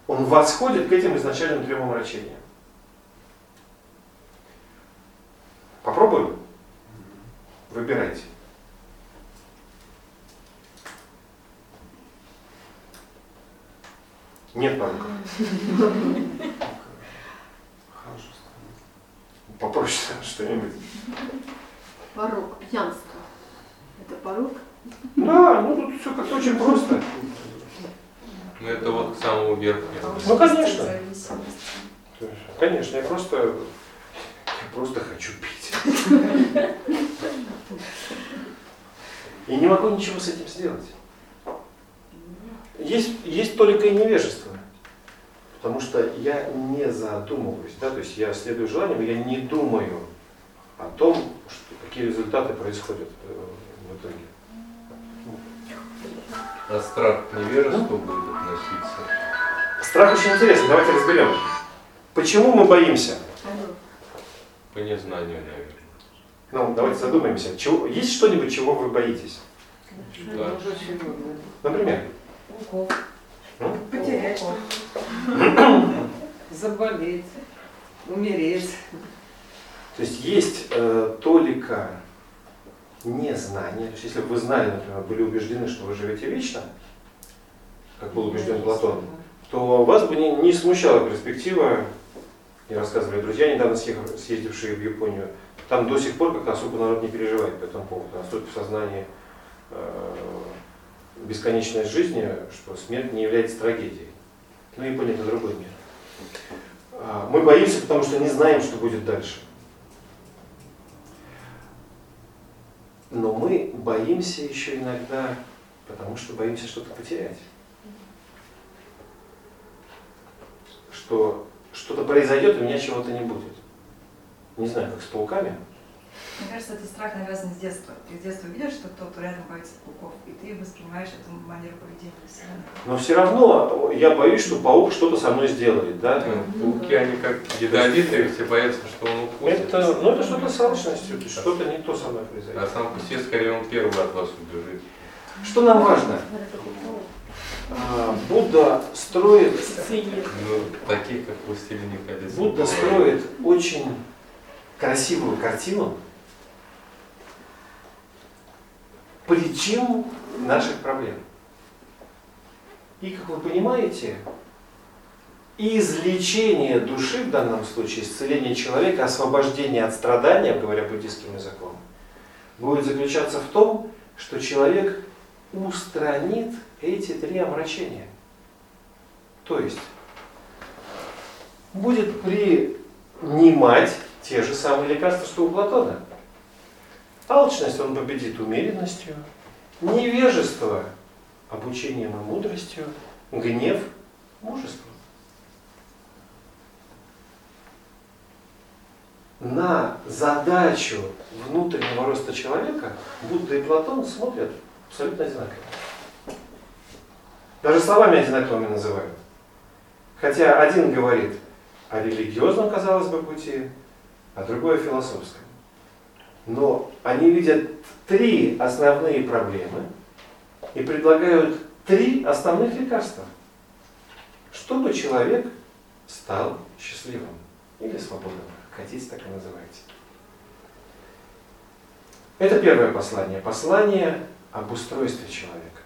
он восходит к этим изначальным трем омрачениям. Попробуем? Выбирайте. Нет. Хорошо. Попроще что-нибудь. Порог, пьянство. Это порог? Да, ну тут все как-то очень просто. Ну это вот к самому верхнему. Ну, конечно. Конечно, я просто, я просто хочу пить. И не могу ничего с этим сделать. Есть, есть только и невежество. Потому что я не задумываюсь, да, то есть я следую желаниям, я не думаю о том, что, какие результаты происходят э, в итоге. А страх к невежеству будет относиться. Страх очень интересный, давайте разберем. Почему мы боимся? По незнанию, наверное. Ну, давайте задумаемся. Чего, есть что-нибудь, чего вы боитесь? Да. Например? Укол. Ну? Потерять. Заболеть, умереть. То есть есть э, толика незнания. То есть если бы вы знали, например, были убеждены, что вы живете вечно, как был убежден Платон, то вас бы не, не смущала перспектива, мне рассказывали друзья, недавно съехав- съездившие в Японию, там до сих пор как особо народ не переживает по этому поводу, настолько в сознании э, бесконечность жизни, что смерть не является трагедией. Ну, Япония это другой мир. А, Мы боимся, потому что не знаем, что будет дальше. Но мы боимся еще иногда, потому что боимся что-то потерять. Что что-то произойдет, и у меня чего-то не будет. Не знаю, как с пауками. Мне кажется, это страх навязан с детства. Ты с детства видишь, что кто-то рядом боится пауков, и ты воспринимаешь эту манеру поведения. Но все равно я боюсь, что паук что-то со мной сделает. Да? Ну, Пауки, они как ядовитые, все боятся, что он укусит. Это, ну, это что-то с алчностью, что-то не то со мной произойдет. А сам по себе, скорее, он первый от вас убежит. Что нам важно? А, Будда строит Ну, таких, как властелин колец. Будда строит очень красивую картину причин наших проблем. И, как вы понимаете, излечение души в данном случае, исцеление человека, освобождение от страдания, говоря буддийским языком, будет заключаться в том, что человек устранит эти три омрачения. То есть будет принимать те же самые лекарства, что у Платона. Алчность он победит умеренностью, невежество обучением и мудростью, гнев мужеством. На задачу внутреннего роста человека Будда и Платон смотрят абсолютно одинаково. Даже словами одинаковыми называют. Хотя один говорит о религиозном, казалось бы, пути, а другой о философском. Но они видят три основные проблемы и предлагают три основных лекарства, чтобы человек стал счастливым или свободным, хотите, так и называйте. Это первое послание. Послание об устройстве человека.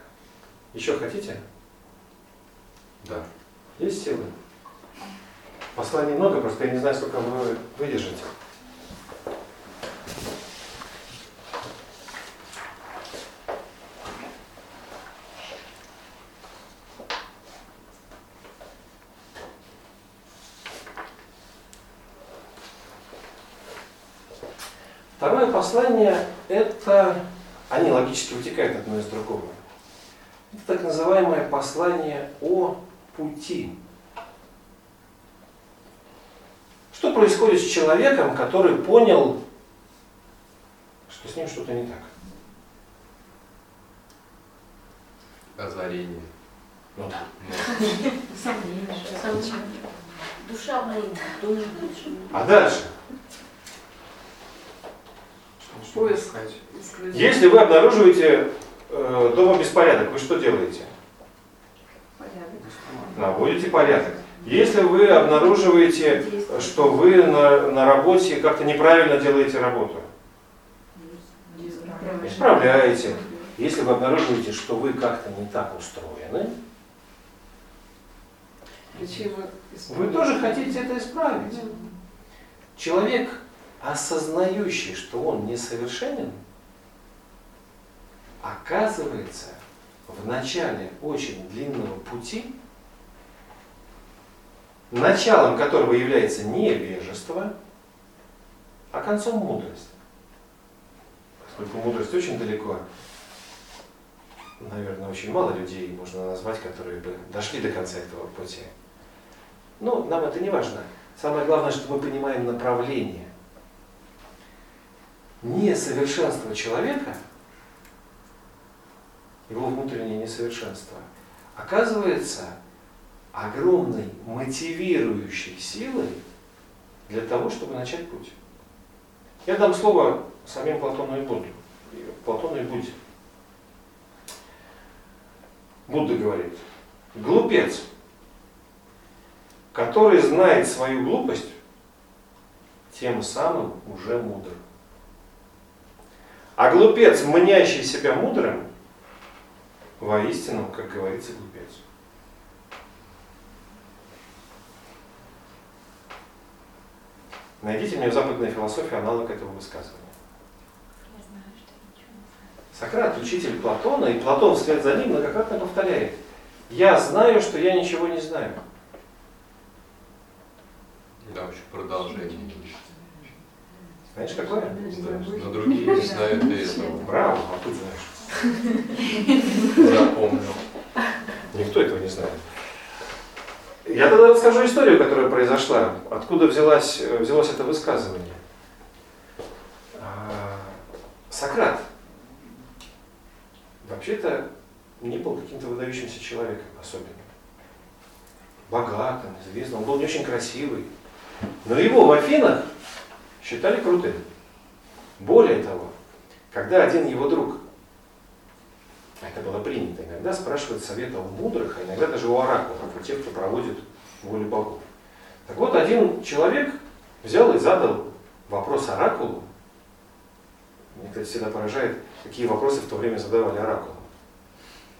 Еще хотите? Да. Есть силы? Посланий много, просто я не знаю, сколько вы выдержите. Второе послание – это, они логически вытекают одно из другого. Это так называемое послание о пути. Что происходит с человеком, который понял, что с ним что-то не так? Озарение. Ну да. Сомнения. Душа моя. А дальше? Что искать? Если вы обнаруживаете э, дома беспорядок, вы что делаете? Порядок. Наводите порядок. Если вы обнаруживаете, что вы на, на работе как-то неправильно делаете работу, исправляете. Если вы обнаруживаете, что вы как-то не так устроены, вы тоже хотите это исправить. Человек, осознающий, что он несовершенен, оказывается в начале очень длинного пути, началом которого является невежество, а концом мудрость. Поскольку мудрость очень далеко, наверное, очень мало людей можно назвать, которые бы дошли до конца этого пути. Но нам это не важно. Самое главное, что мы понимаем направление. Несовершенство человека, его внутреннее несовершенство, оказывается огромной мотивирующей силой для того, чтобы начать путь. Я дам слово самим Платону и Будду. Платону и Будде. Будда говорит, глупец, который знает свою глупость, тем самым уже мудр. А глупец, мнящий себя мудрым, воистину, как говорится, глупец. Найдите мне в западной философии аналог этого высказывания. Я знаю, что ничего не знаю. Сократ, учитель Платона, и Платон вслед за ним многократно повторяет. Я знаю, что я ничего не знаю. Там еще продолжение. Знаешь, какое? Но другие не знают и этого. Браво, а ты знаешь. Запомнил. Никто этого не знает. Я тогда расскажу историю, которая произошла. Откуда взялось, взялось это высказывание. А, Сократ вообще-то не был каким-то выдающимся человеком особенно. Богатым, известным. Он был не очень красивый. Но его в Афинах считали крутым. Более того, когда один его друг, а это было принято, иногда спрашивают совета у мудрых, а иногда даже у оракулов, у тех, кто проводит волю богов. Так вот, один человек взял и задал вопрос оракулу. Мне, кстати, всегда поражает, какие вопросы в то время задавали оракулам.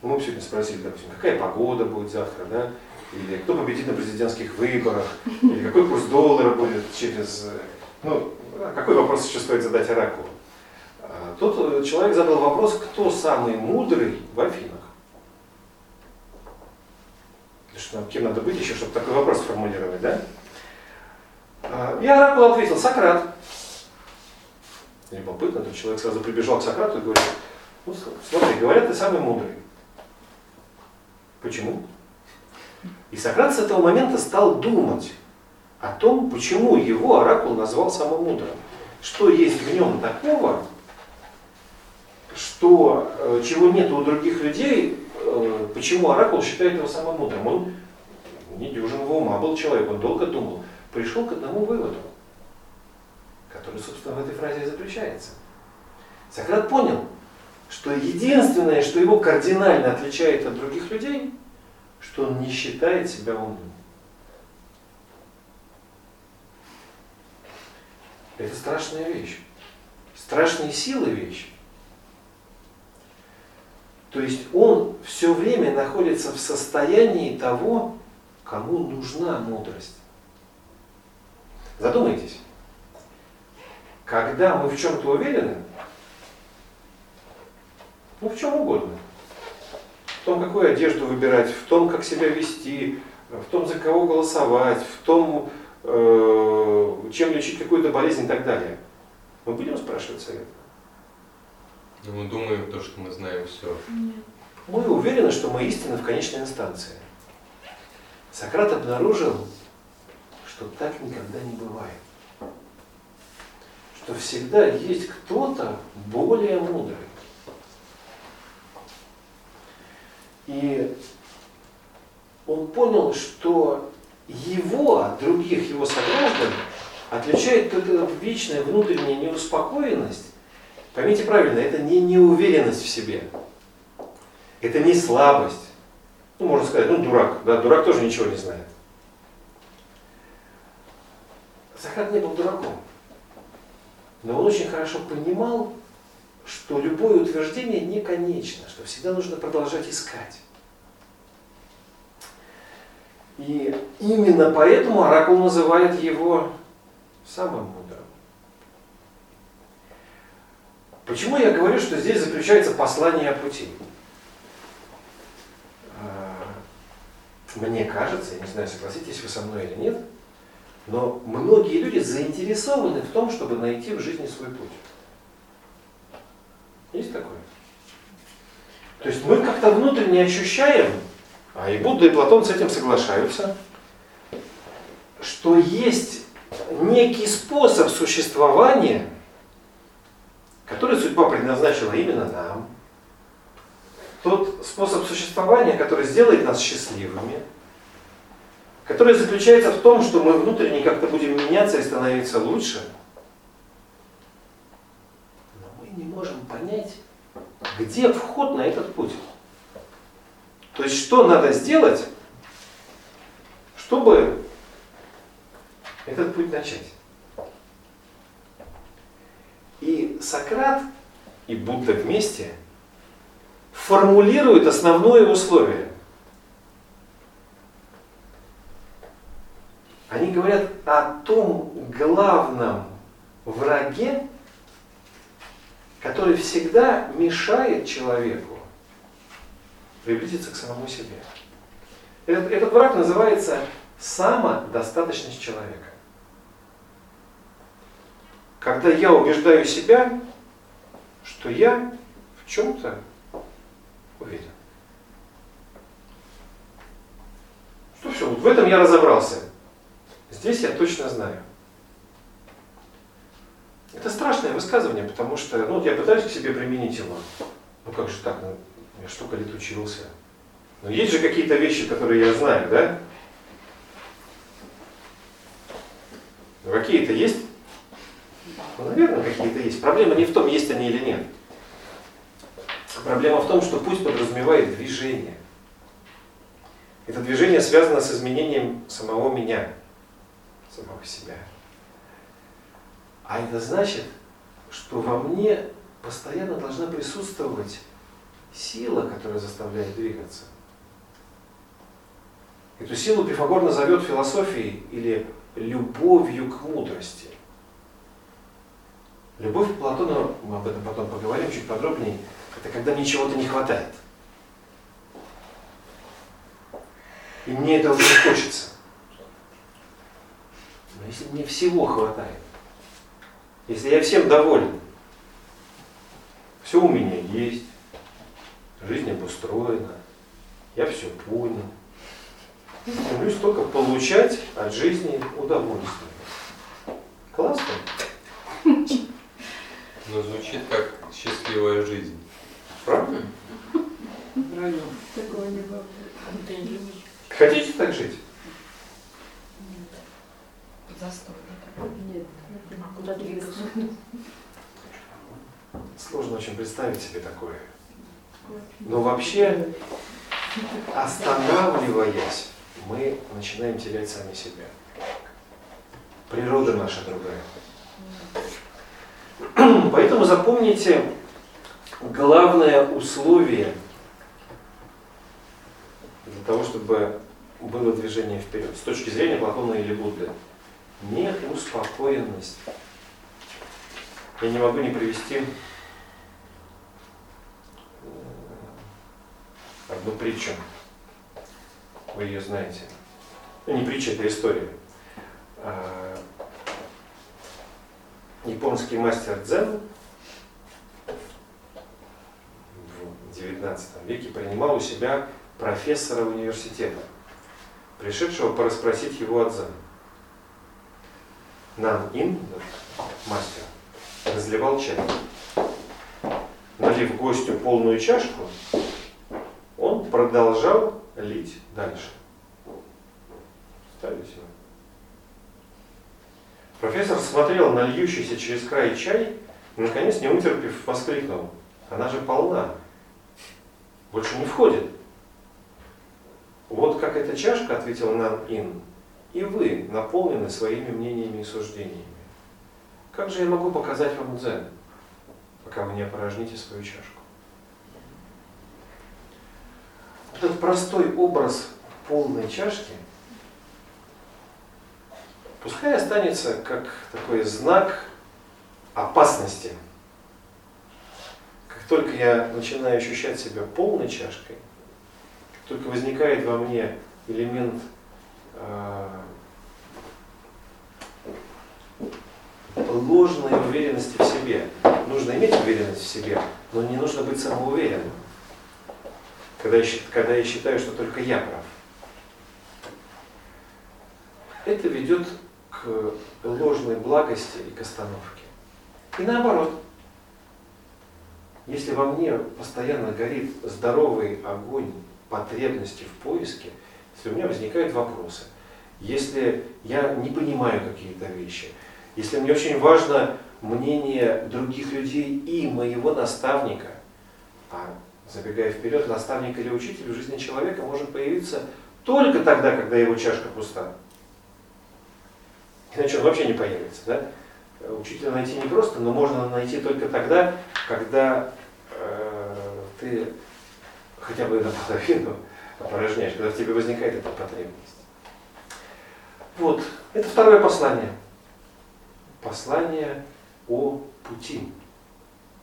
Ну, мы сегодня спросили, допустим, какая погода будет завтра, да? Или кто победит на президентских выборах, или какой курс доллара будет через... Ну, какой вопрос еще стоит задать оракулу? А, Тут э, человек задал вопрос, кто самый мудрый в Афинах. Что кем надо быть еще, чтобы такой вопрос сформулировать, да? А, И оракул ответил, Сократ. Любопытно, тут человек сразу прибежал к Сократу и говорит, ну смотри, говорят, ты самый мудрый. Почему? И Сократ с этого момента стал думать о том, почему его оракул назвал самым мудрым. Что есть в нем такого, что, э, чего нет у других людей, э, почему оракул считает его самым мудрым. Он недюжинного ума был человек, он долго думал, пришел к одному выводу, который, собственно, в этой фразе и заключается. Сократ понял, что единственное, что его кардинально отличает от других людей, что он не считает себя умным. Это страшная вещь. Страшные силы вещь. То есть он все время находится в состоянии того, кому нужна мудрость. Задумайтесь. Когда мы в чем-то уверены, ну в чем угодно, в том, какую одежду выбирать, в том, как себя вести, в том, за кого голосовать, в том, чем лечить какую-то болезнь и так далее. Мы будем спрашивать совет? Но мы думаем то, что мы знаем все. Мы уверены, что мы истины в конечной инстанции. Сократ обнаружил, что так никогда не бывает. Что всегда есть кто-то более мудрый. И он понял, что его других его сограждан отличает только вечная внутренняя неуспокоенность. Поймите правильно, это не неуверенность в себе. Это не слабость. Ну, можно сказать, ну, дурак. Да, дурак тоже ничего не знает. Сократ не был дураком. Но он очень хорошо понимал, что любое утверждение не конечно, что всегда нужно продолжать искать. И именно поэтому Оракул называет его самым мудрым. Почему я говорю, что здесь заключается послание о пути? А, Мне кажется, я не знаю, согласитесь вы со мной или нет, но многие люди заинтересованы в том, чтобы найти в жизни свой путь. Есть такое? То есть мы как-то внутренне ощущаем, а и Будда, и Платон с этим соглашаются, что есть некий способ существования, который судьба предназначила именно нам. Тот способ существования, который сделает нас счастливыми, который заключается в том, что мы внутренне как-то будем меняться и становиться лучше. Но мы не можем понять, где вход на этот путь. То есть, что надо сделать, чтобы этот путь начать. И Сократ и Будда вместе формулируют основное условие. Они говорят о том главном враге, который всегда мешает человеку приблизиться к самому себе. Этот, этот враг называется самодостаточность человека. Когда я убеждаю себя, что я в чем-то уверен. Что все, вот в этом я разобрался. Здесь я точно знаю. Это страшное высказывание, потому что, ну я пытаюсь к себе применить его. Ну как же так, ну, я столько лет учился. Но есть же какие-то вещи, которые я знаю, да? Ну какие-то есть? Ну, наверное, какие-то есть. Проблема не в том, есть они или нет. Проблема в том, что путь подразумевает движение. Это движение связано с изменением самого меня, самого себя. А это значит, что во мне постоянно должна присутствовать сила, которая заставляет двигаться. Эту силу Пифагор назовет философией или любовью к мудрости. Любовь к Платону, мы об этом потом поговорим чуть подробнее, это когда мне чего-то не хватает. И мне этого не хочется. Но если мне всего хватает, если я всем доволен, все у меня есть, жизнь обустроена, я все понял, стремлюсь только получать от жизни удовольствие. Классно? Но звучит как счастливая жизнь. Правда? Такого не бывает. Хотите так жить? Застой. Нет. Куда двигаться? Сложно очень представить себе такое. Но вообще, останавливаясь, мы начинаем терять сами себя. Природа наша другая. Поэтому запомните главное условие для того, чтобы было движение вперед. С точки зрения Платона или Будды. Неуспокоенность. Я не могу не привести одну притчу. Вы ее знаете. Ну, не притча, это история. А, Японский мастер дзен в XIX веке принимал у себя профессора университета, пришедшего порасспросить его о дзен. Нан Ин, мастер, разливал чай. Налив гостю полную чашку, продолжал лить дальше. Ставили сюда. Профессор смотрел на льющийся через край чай и, наконец, не утерпев, воскликнул. Она же полна. Больше не входит. Вот как эта чашка, ответил нам Ин, и вы наполнены своими мнениями и суждениями. Как же я могу показать вам дзен, пока вы не опорожните свою чашку? Этот простой образ полной чашки пускай останется как такой знак опасности. Как только я начинаю ощущать себя полной чашкой, как только возникает во мне элемент э, ложной уверенности в себе. Нужно иметь уверенность в себе, но не нужно быть самоуверенным. Когда я, когда я считаю, что только я прав. Это ведет к ложной благости и к остановке. И наоборот. Если во мне постоянно горит здоровый огонь потребности в поиске, если у меня возникают вопросы, если я не понимаю какие-то вещи, если мне очень важно мнение других людей и моего наставника, а забегая вперед, наставник или учитель в жизни человека может появиться только тогда, когда его чашка пуста. Иначе он вообще не появится. Да? Учителя найти не просто, но можно найти только тогда, когда э, ты хотя бы наполовину опорожняешь, когда в тебе возникает эта потребность. Вот, это второе послание. Послание о пути.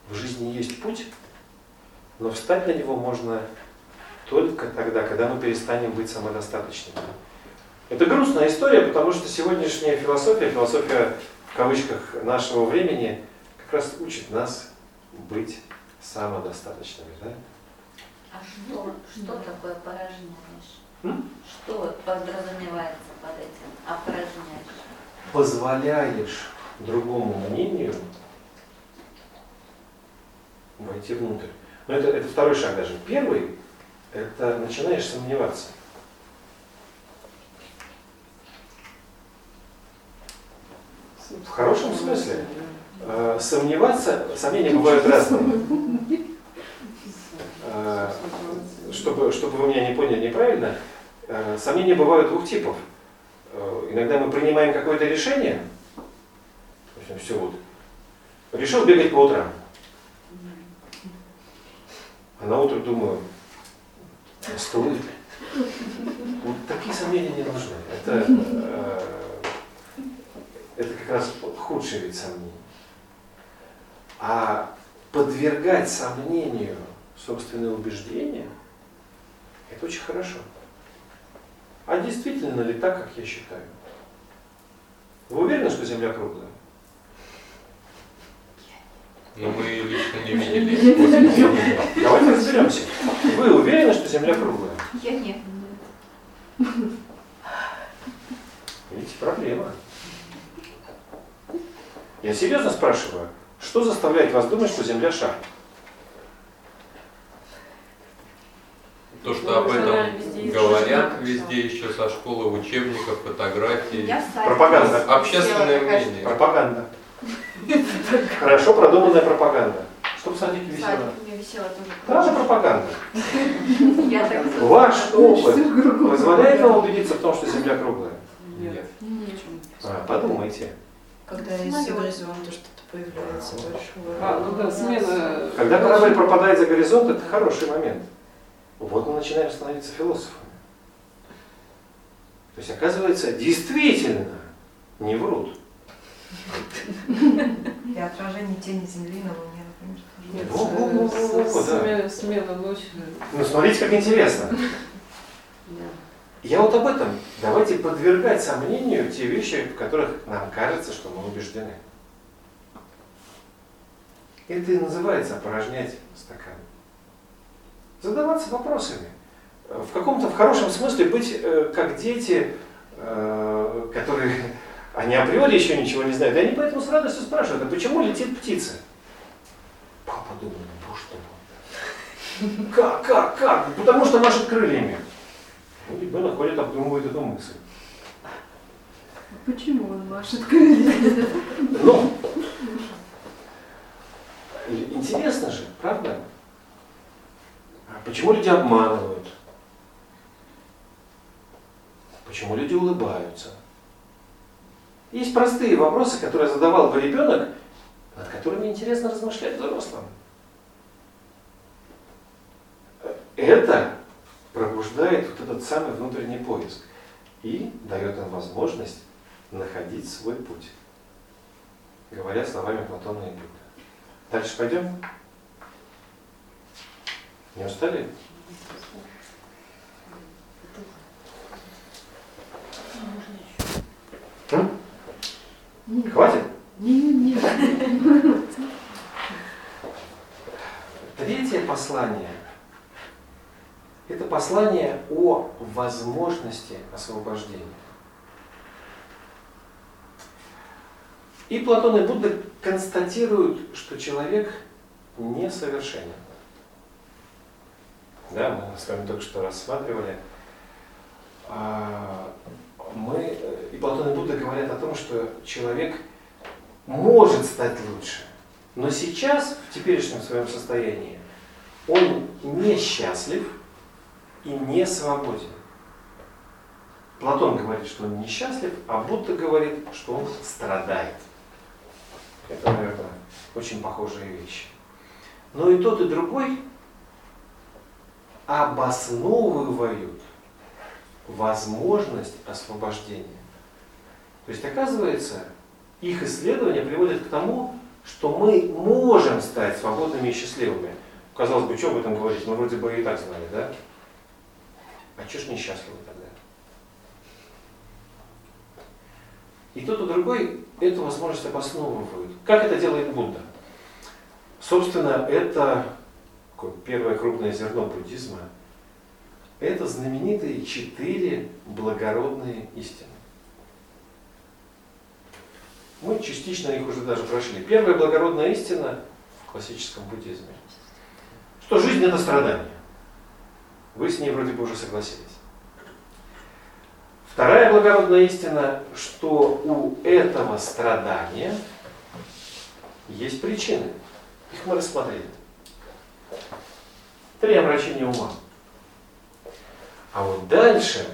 В жизни есть путь, но встать на него можно только тогда, когда мы перестанем быть самодостаточными. Это грустная история, потому что сегодняшняя философия, философия в кавычках нашего времени, как раз учит нас быть самодостаточными. Да? А что, что такое опорожняешь? М? Что подразумевается под этим? Опорожняешь. Позволяешь другому мнению войти внутрь. Но это, это второй шаг даже. Первый – это начинаешь сомневаться. В хорошем смысле. Э, Сомневаться, сомнения бывают разные. Э, Чтобы, чтобы вы меня не поняли неправильно, э, сомнения бывают двух типов. Иногда мы принимаем какое-то решение, в общем, все вот, решил бегать по утрам. А на утро думаю, «А стоит ли? Вот такие сомнения не нужны. Это, э, это как раз худший вид сомнений. А подвергать сомнению собственные убеждения, это очень хорошо. А действительно ли так, как я считаю? Вы уверены, что Земля круглая? Но мы лично не видели. Давайте разберемся. Вы уверены, что Земля круглая? Я нет. Видите, проблема. Я серьезно спрашиваю, что заставляет вас думать, что Земля шар? То, что об этом говорят везде еще со школы, в учебниках, фотографии. Я в садике Пропаганда. Общественное мнение. Пропаганда. Хорошо продуманная пропаганда. Что в садике штука. В висело? садике у меня висела тоже Та же пропаганда. Я так Ваш опыт позволяет вам убедиться в том, что Земля круглая? Нет. А, подумайте. Когда из-за горизонта что-то появляется большое. А, ну да, смена. Когда корабль пропадает за горизонт, это хороший момент. Вот мы начинаем становиться философами. То есть, оказывается, действительно не врут. И отражение тени Земли на Луне, например. тоже. Нет, Во, во, во, во, во, с- да. смена, смена ночи. Ну, смотрите, как интересно. Я вот об этом. Давайте подвергать сомнению те вещи, в которых нам кажется, что мы убеждены. Это и называется опорожнять стакан. Задаваться вопросами. В каком-то, в хорошем смысле быть э, как дети, э, которые, они априори еще ничего не знают, и они поэтому с радостью спрашивают, а почему летит птица? Папа боже ты мой. Как, как, как? Потому что машет крыльями. Ну, ребенок ходит, обдумывает эту мысль. Почему он машет крыльями? Ну, интересно же, правда? А почему люди обманывают? Почему люди улыбаются? Есть простые вопросы, которые задавал бы ребенок, над которыми интересно размышлять взрослым. Это пробуждает вот этот самый внутренний поиск и дает им возможность находить свой путь. Говоря словами Платона и Будды. Дальше пойдем? Не устали? Нет, Хватит? нет, нет. Третье послание – это послание о возможности освобождения. И Платон и Будда констатируют, что человек несовершенен. Да, мы с вами только что рассматривали. Мы, э, и Платон и Будда говорят о том, что человек может стать лучше. Но сейчас, в теперешнем своем состоянии, он несчастлив и не свободен. Платон говорит, что он несчастлив, а Будда говорит, что он страдает. Это, наверное, очень похожие вещи. Но и тот, и другой обосновывают возможность освобождения. То есть, оказывается, их исследования приводят к тому, что мы можем стать свободными и счастливыми. Казалось бы, что об этом говорить? Мы вроде бы и так знали, да? А что ж несчастливы тогда? И тот, и другой эту возможность обосновывают. Как это делает Будда? Собственно, это первое крупное зерно буддизма. Это знаменитые четыре благородные истины. Мы частично их уже даже прошли. Первая благородная истина в классическом буддизме, что жизнь это страдание. Вы с ней вроде бы уже согласились. Вторая благородная истина, что у этого страдания есть причины. Их мы рассмотрели. Три обращения ума. А вот дальше,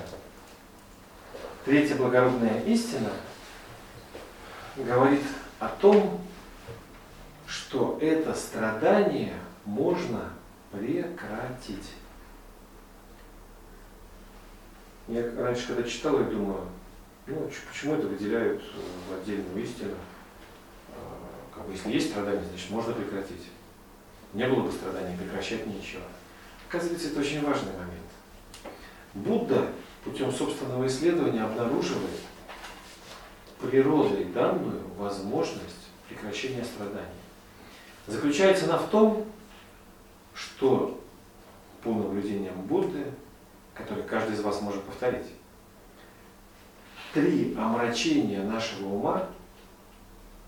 третья благородная истина говорит о том, что это страдание можно прекратить. Я раньше, когда читал, я думаю, ну, почему это выделяют э, в отдельную истину? Э, Как бы, если есть страдания, значит, можно прекратить. Не было бы страданий, прекращать нечего. Оказывается, это очень важный момент. Будда путем собственного исследования обнаруживает природой данную возможность прекращения страданий. Заключается она в том, что по наблюдениям Будды, которые каждый из вас может повторить, три омрачения нашего ума,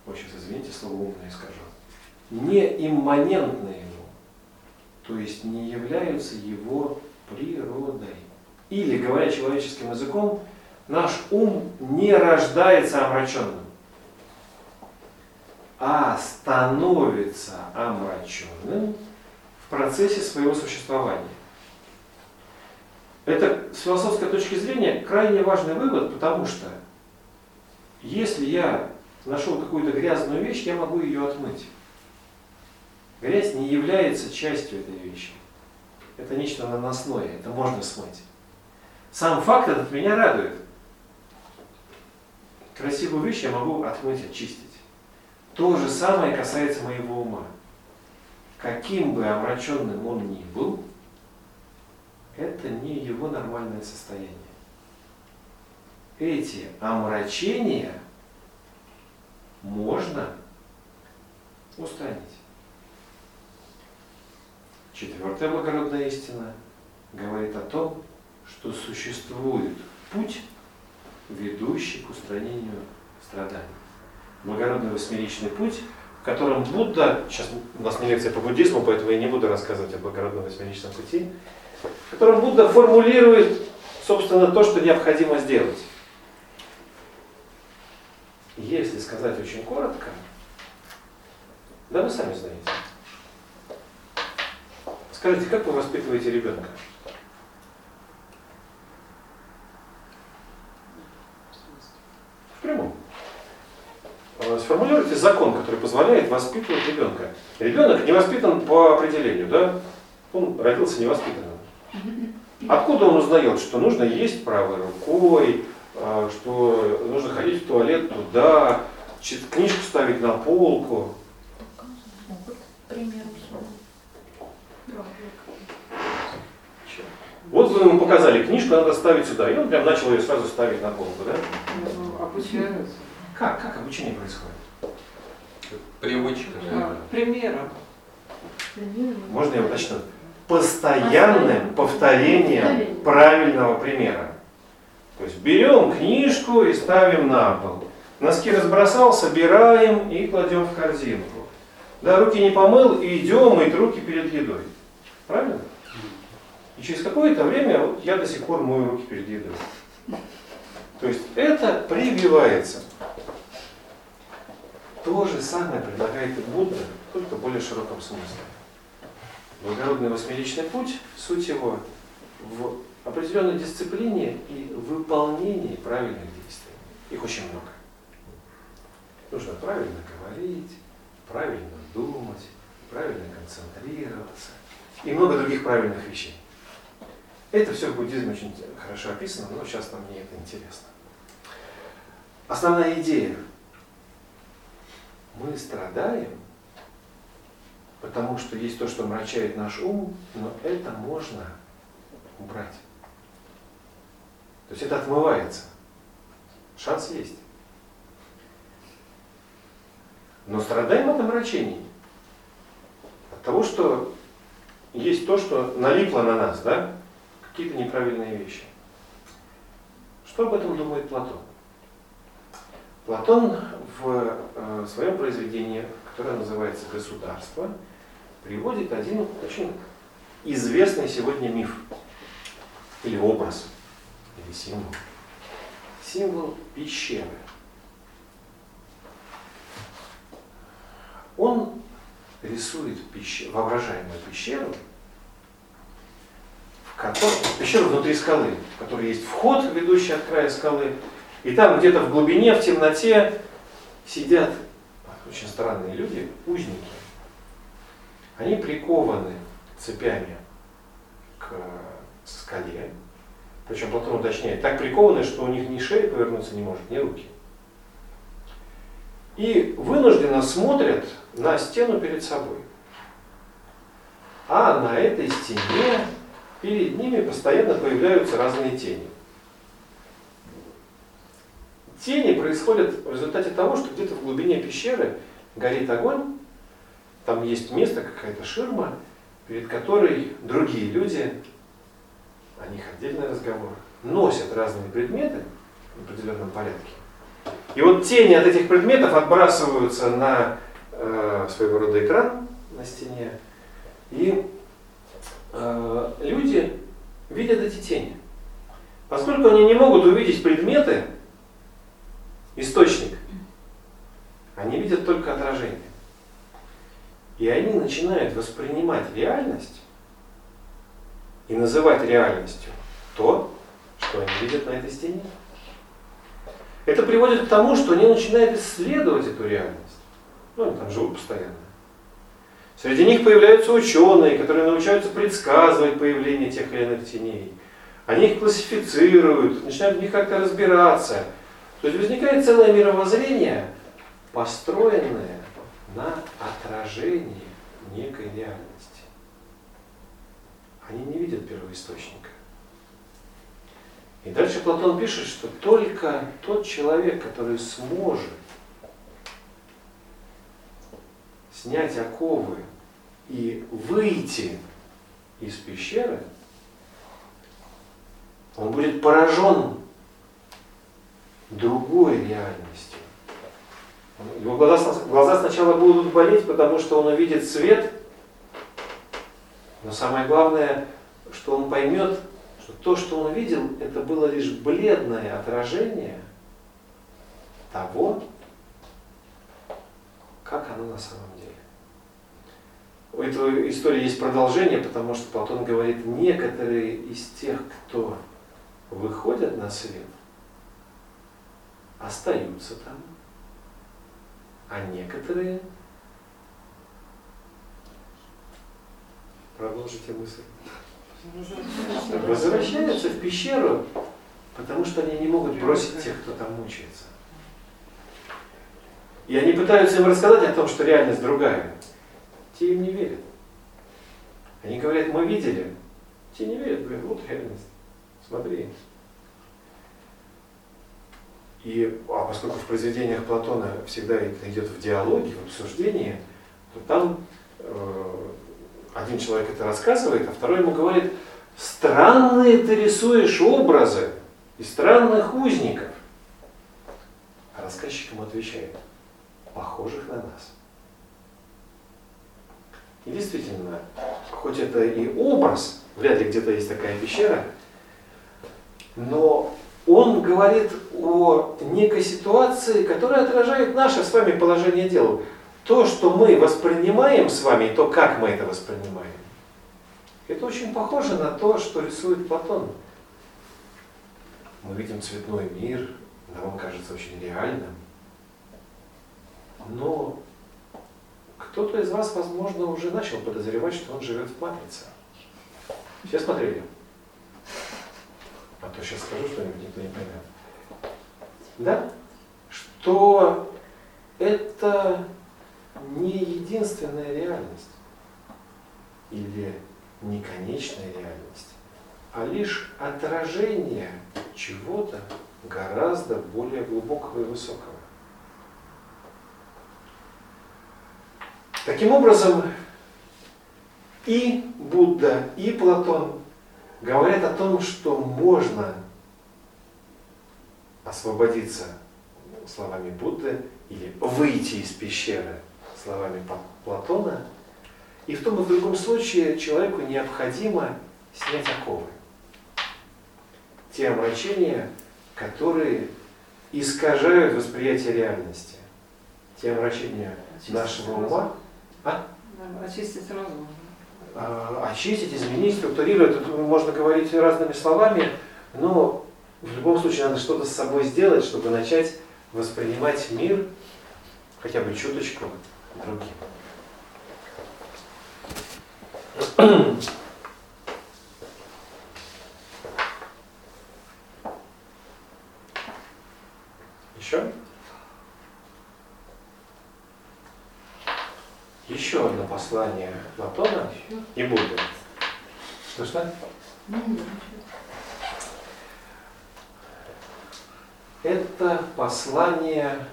очень извините, слово умное скажу, не имманентны ему, то есть не являются его природой. Или, говоря человеческим языком, наш ум не рождается омраченным, а становится омраченным в процессе своего существования. Это с философской точки зрения крайне важный вывод, потому что если я нашел какую-то грязную вещь, я могу ее отмыть. Грязь не является частью этой вещи. Это нечто наносное, это можно смыть. Сам факт этот меня радует. Красивую вещь я могу отмыть, очистить. То же самое касается моего ума. Каким бы омраченным он ни был, это не его нормальное состояние. Эти омрачения можно устранить. Четвертая благородная истина говорит о том, что существует путь, ведущий к устранению страданий. Благородный восьмеричный путь, в котором Будда, сейчас у нас не лекция по буддизму, поэтому я не буду рассказывать о благородном восьмеричном пути, в котором Будда формулирует, собственно, то, что необходимо сделать. если сказать очень коротко, да вы сами знаете. Скажите, как вы воспитываете ребенка? В прямом. Э, Сформулируйте закон, который позволяет воспитывать ребенка. Ребенок не воспитан по определению, да? Он родился невоспитанным. Откуда он узнает, что нужно есть правой рукой, э, что нужно ходить в туалет туда, книжку ставить на полку? Вот вы ему показали книжку, надо ставить сюда, и он прям начал ее сразу ставить на полку, да? Ну, Обучаются. Как, как обучение происходит? Привычка, наверное. А, Примером. Примерно. Можно я уточню? Постоянным повторением Повторение. правильного примера. То есть берем книжку и ставим на пол. Носки разбросал, собираем и кладем в корзинку. Да, руки не помыл, и идем мыть руки перед едой. Правильно? И через какое-то время вот я до сих пор мою руки перед едой. То есть это прививается. То же самое предлагает и Будда, только в более широком смысле. Благородный восьмиличный путь, суть его в определенной дисциплине и выполнении правильных действий. Их очень много. Нужно правильно говорить, правильно думать, правильно концентрироваться и много других правильных вещей. Это все в буддизме очень хорошо описано, но сейчас нам не это интересно. Основная идея. Мы страдаем, потому что есть то, что омрачает наш ум, но это можно убрать. То есть это отмывается. Шанс есть. Но страдаем от омрачений. От того, что есть то, что налипло на нас, да? Какие-то неправильные вещи. Что об этом думает Платон? Платон в э, своем произведении, которое называется «Государство», приводит один очень известный сегодня миф, или образ, или символ. Символ пещеры. Он рисует пещеру, воображаемую пещеру, в которой, пещеру внутри скалы, в которой есть вход, ведущий от края скалы, и там где-то в глубине, в темноте сидят очень странные люди, узники. Они прикованы цепями к скале. Причем Платон уточняет, так прикованы, что у них ни шея повернуться не может, ни руки. И вынужденно смотрят на стену перед собой. А на этой стене перед ними постоянно появляются разные тени. Тени происходят в результате того, что где-то в глубине пещеры горит огонь, там есть место, какая-то ширма, перед которой другие люди, о них отдельный разговор, носят разные предметы в определенном порядке. И вот тени от этих предметов отбрасываются на э, своего рода экран на стене, и э, люди видят эти тени. Поскольку они не могут увидеть предметы, источник, они видят только отражение. И они начинают воспринимать реальность и называть реальностью то, что они видят на этой стене. Это приводит к тому, что они начинают исследовать эту реальность. Ну, они там живут постоянно. Среди них появляются ученые, которые научаются предсказывать появление тех или иных теней. Они их классифицируют, начинают в них как-то разбираться. То есть возникает целое мировоззрение, построенное на отражении некой реальности. Они не видят первоисточника. И дальше Платон пишет, что только тот человек, который сможет снять оковы и выйти из пещеры, он будет поражен другой реальностью. Его глаза, глаза сначала будут болеть, потому что он увидит свет, но самое главное, что он поймет, что то, что он видел, это было лишь бледное отражение того, как оно на самом деле. У этой истории есть продолжение, потому что Платон говорит, некоторые из тех, кто выходят на свет, остаются там, а некоторые Продолжите мысль. Возвращаются в пещеру, потому что они не могут бросить тех, кто там мучается. И они пытаются им рассказать о том, что реальность другая. Те им не верят. Они говорят, мы видели. Те не верят, говорят, вот реальность. Смотри. И, а поскольку в произведениях Платона всегда это идет в диалоге, в обсуждении, то там э, один человек это рассказывает, а второй ему говорит, странные ты рисуешь образы и странных узников. А рассказчик ему отвечает, похожих на нас. И действительно, хоть это и образ, вряд ли где-то есть такая пещера, но он говорит о некой ситуации, которая отражает наше с вами положение дел то, что мы воспринимаем с вами, то, как мы это воспринимаем, это очень похоже на то, что рисует Платон. Мы видим цветной мир, нам кажется очень реальным. Но кто-то из вас, возможно, уже начал подозревать, что он живет в матрице. Все смотрели? А то сейчас скажу что-нибудь, не поймет. Да? Что это не единственная реальность или не конечная реальность, а лишь отражение чего-то гораздо более глубокого и высокого. Таким образом, и Будда, и Платон говорят о том, что можно освободиться словами Будды или выйти из пещеры словами Платона. И в том и в другом случае человеку необходимо снять оковы. Те омрачения, которые искажают восприятие реальности. Те омрачения очистить нашего разум. ума. А? Очистить разум. А, очистить, изменить, структурировать. Тут можно говорить разными словами, но в любом случае надо что-то с собой сделать, чтобы начать воспринимать мир хотя бы чуточку другим. Еще? Еще одно послание Платона и Будды. Что что? Это послание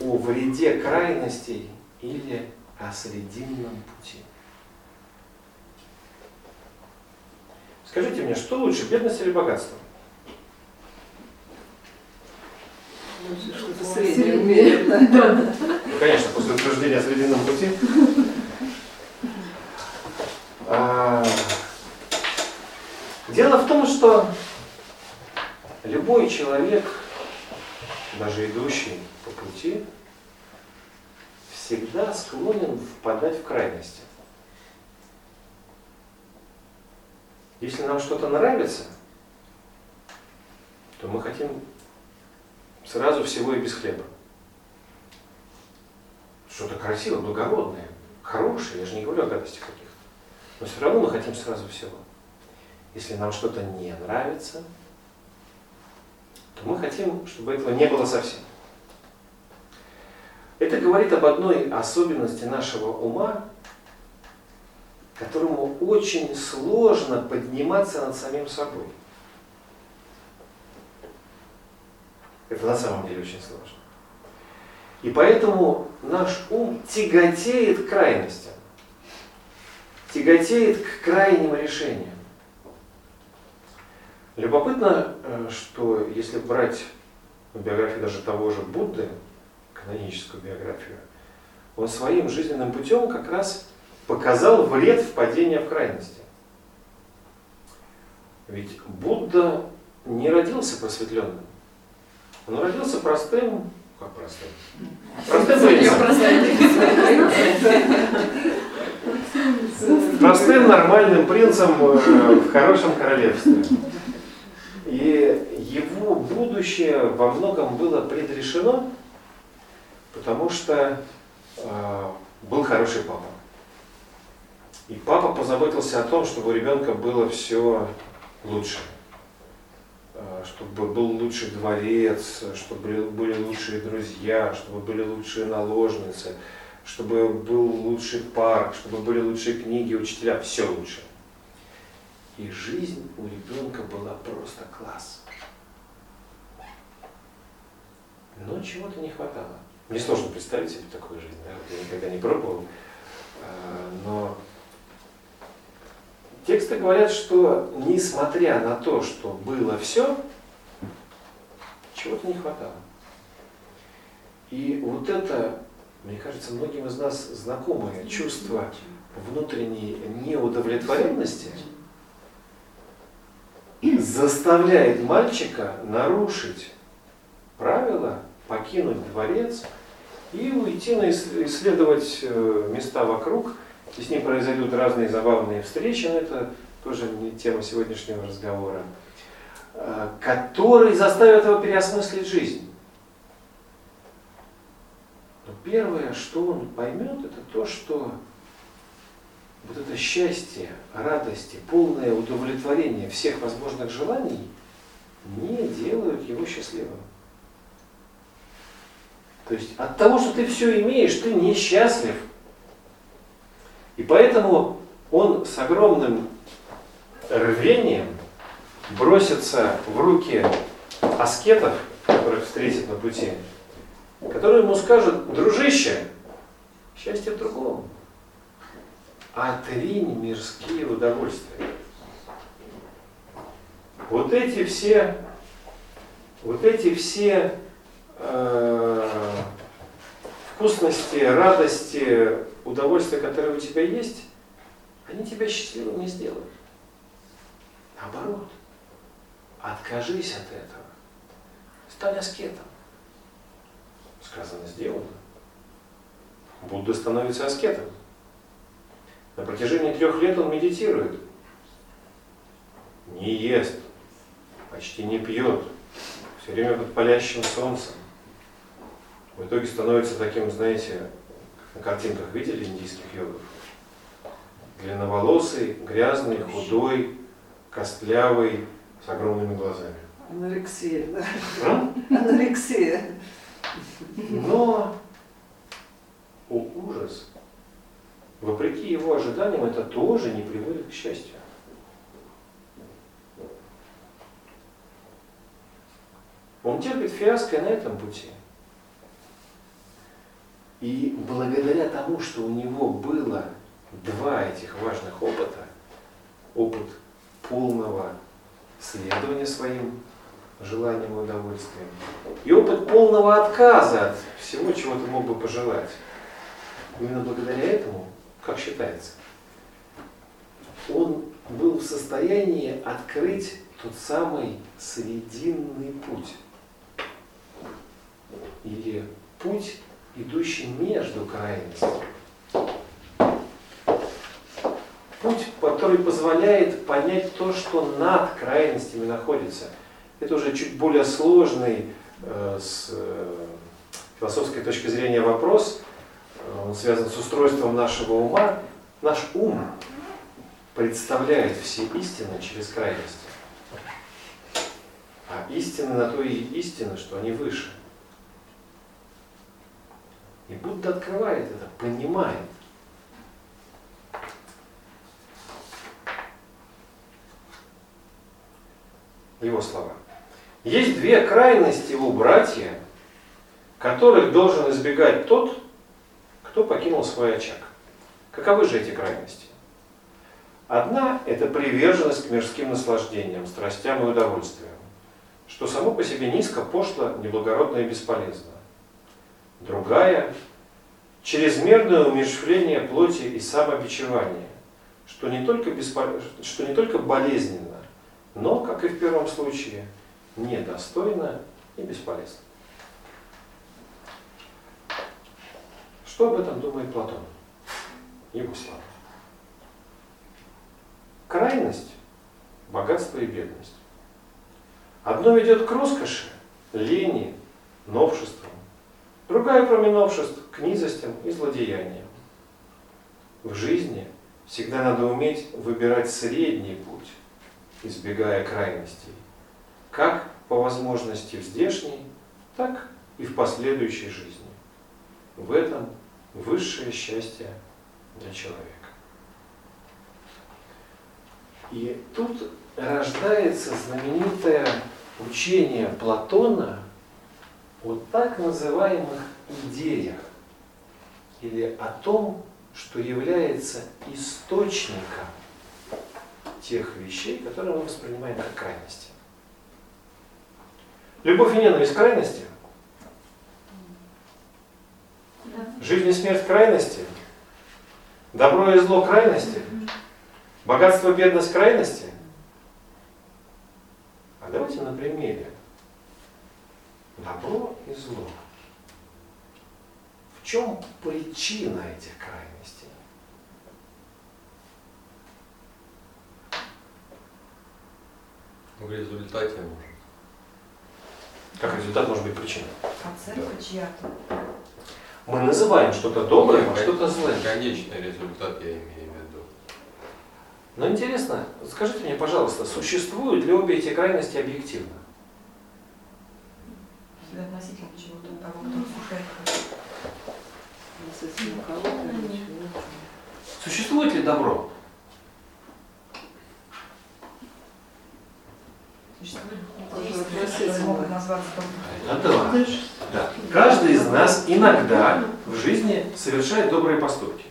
о вреде крайностей или о срединном пути. Скажите мне, что лучше, бедность или богатство? Что-то среднее. Ну, конечно, после утверждения о срединном пути. А, дело в том, что любой человек, даже идущий по пути, всегда склонен впадать в крайности. Если нам что-то нравится, то мы хотим сразу всего и без хлеба. Что-то красивое, благородное, хорошее, я же не говорю о гадостях каких-то. Но все равно мы хотим сразу всего. Если нам что-то не нравится, то мы хотим, чтобы этого не было совсем. Это говорит об одной особенности нашего ума, которому очень сложно подниматься над самим собой. Это на самом деле очень сложно. И поэтому наш ум тяготеет к крайностям, тяготеет к крайним решениям. Любопытно, э, что если брать биографию даже того же Будды, каноническую биографию, он своим жизненным путем как раз показал вред впадения в крайности. Ведь Будда не родился просветленным. Он родился простым Как простым? Простым принцем. Простым нормальным принцем э, в хорошем королевстве. И его будущее во многом было предрешено, потому что э, был хороший папа. И папа позаботился о том, чтобы у ребенка было все лучше. Э, чтобы был лучший дворец, чтобы были лучшие друзья, чтобы были лучшие наложницы, чтобы был лучший парк, чтобы были лучшие книги, учителя, все лучше. И жизнь у ребенка была просто класс. Но чего-то не хватало. Мне сложно представить себе такую жизнь, да? я никогда не пробовал. Э, но тексты говорят, что несмотря на то, что было все, чего-то не хватало. И вот это, мне кажется, многим из нас знакомое чувство внутренней неудовлетворенности заставляет мальчика нарушить правила, покинуть дворец и уйти на исследовать э, места вокруг. И с ним произойдут разные забавные встречи, но это тоже не тема сегодняшнего разговора, э, которые заставят его переосмыслить жизнь. Но первое, что он поймет, это то, что вот это счастье, радости, полное удовлетворение всех возможных желаний не делают его счастливым. То есть от того, что ты все имеешь, ты несчастлив. И поэтому он с огромным рвением бросится в руки аскетов, которых встретит на пути, которые ему скажут, дружище, счастье в другом. Отринь мирские удовольствия. Вот эти все, вот эти все э, вкусности, радости, удовольствия, которые у тебя есть, они тебя счастливым не сделают. Наоборот, откажись от этого. Стань аскетом. Сказано, сделано. Будда становится аскетом. На протяжении трех лет он медитирует. Не ест, почти не пьет, все время под палящим солнцем. В итоге становится таким, знаете, как на картинках видели индийских йогов? Длинноволосый, грязный, худой, костлявый, с огромными глазами. Анорексия, да. А? Анорексия. Но, о ужас, вопреки его ожиданиям, это тоже не приводит к счастью. Он терпит фиаско на этом пути. И благодаря тому, что у него было два этих важных опыта, опыт полного следования своим желаниям и удовольствиям, и опыт полного отказа от всего, чего ты мог бы пожелать. Именно благодаря этому, как считается, он был в состоянии открыть тот самый срединный путь. Или путь идущий между крайностями. Путь, который позволяет понять то, что над крайностями находится. Это уже чуть более сложный э, с э, философской точки зрения вопрос. Он связан с устройством нашего ума. Наш ум представляет все истины через крайности. А истины на то и истины, что они выше. И Будда открывает это, понимает. Его слова. Есть две крайности у братья, которых должен избегать тот, кто покинул свой очаг. Каковы же эти крайности? Одна – это приверженность к мирским наслаждениям, страстям и удовольствиям, что само по себе низко, пошло, неблагородно и бесполезно. Другая – чрезмерное умерщвление плоти и самобичевание, что не, только беспол... что не только болезненно, но, как и в первом случае, недостойно и бесполезно. Что об этом думает Платон? Его слова. Крайность – богатство и бедность. Одно ведет к роскоши, лени, новшествам. Другая, кроме новшеств, к низостям и злодеяниям. В жизни всегда надо уметь выбирать средний путь, избегая крайностей. Как по возможности в здешней, так и в последующей жизни. В этом высшее счастье для человека. И тут рождается знаменитое учение Платона о так называемых идеях или о том, что является источником тех вещей, которые мы воспринимаем как крайности. Любовь и ненависть крайности? Жизнь и смерть крайности? Добро и зло крайности? Богатство и бедность крайности? А давайте на примере. Добро и зло. В чем причина этих крайностей? В результате может. Как результат может быть причиной? Оценка чья-то. Мы называем что-то добрым, а что-то злым. Конечный результат я имею в виду. Но интересно, скажите мне, пожалуйста, существуют ли обе эти крайности объективно? Относительно чего-то того, кто кого-то или чего-то. Существует ли добро? Существуют Могут назваться добрым. Это да. да. Каждый из нас иногда в жизни совершает добрые поступки.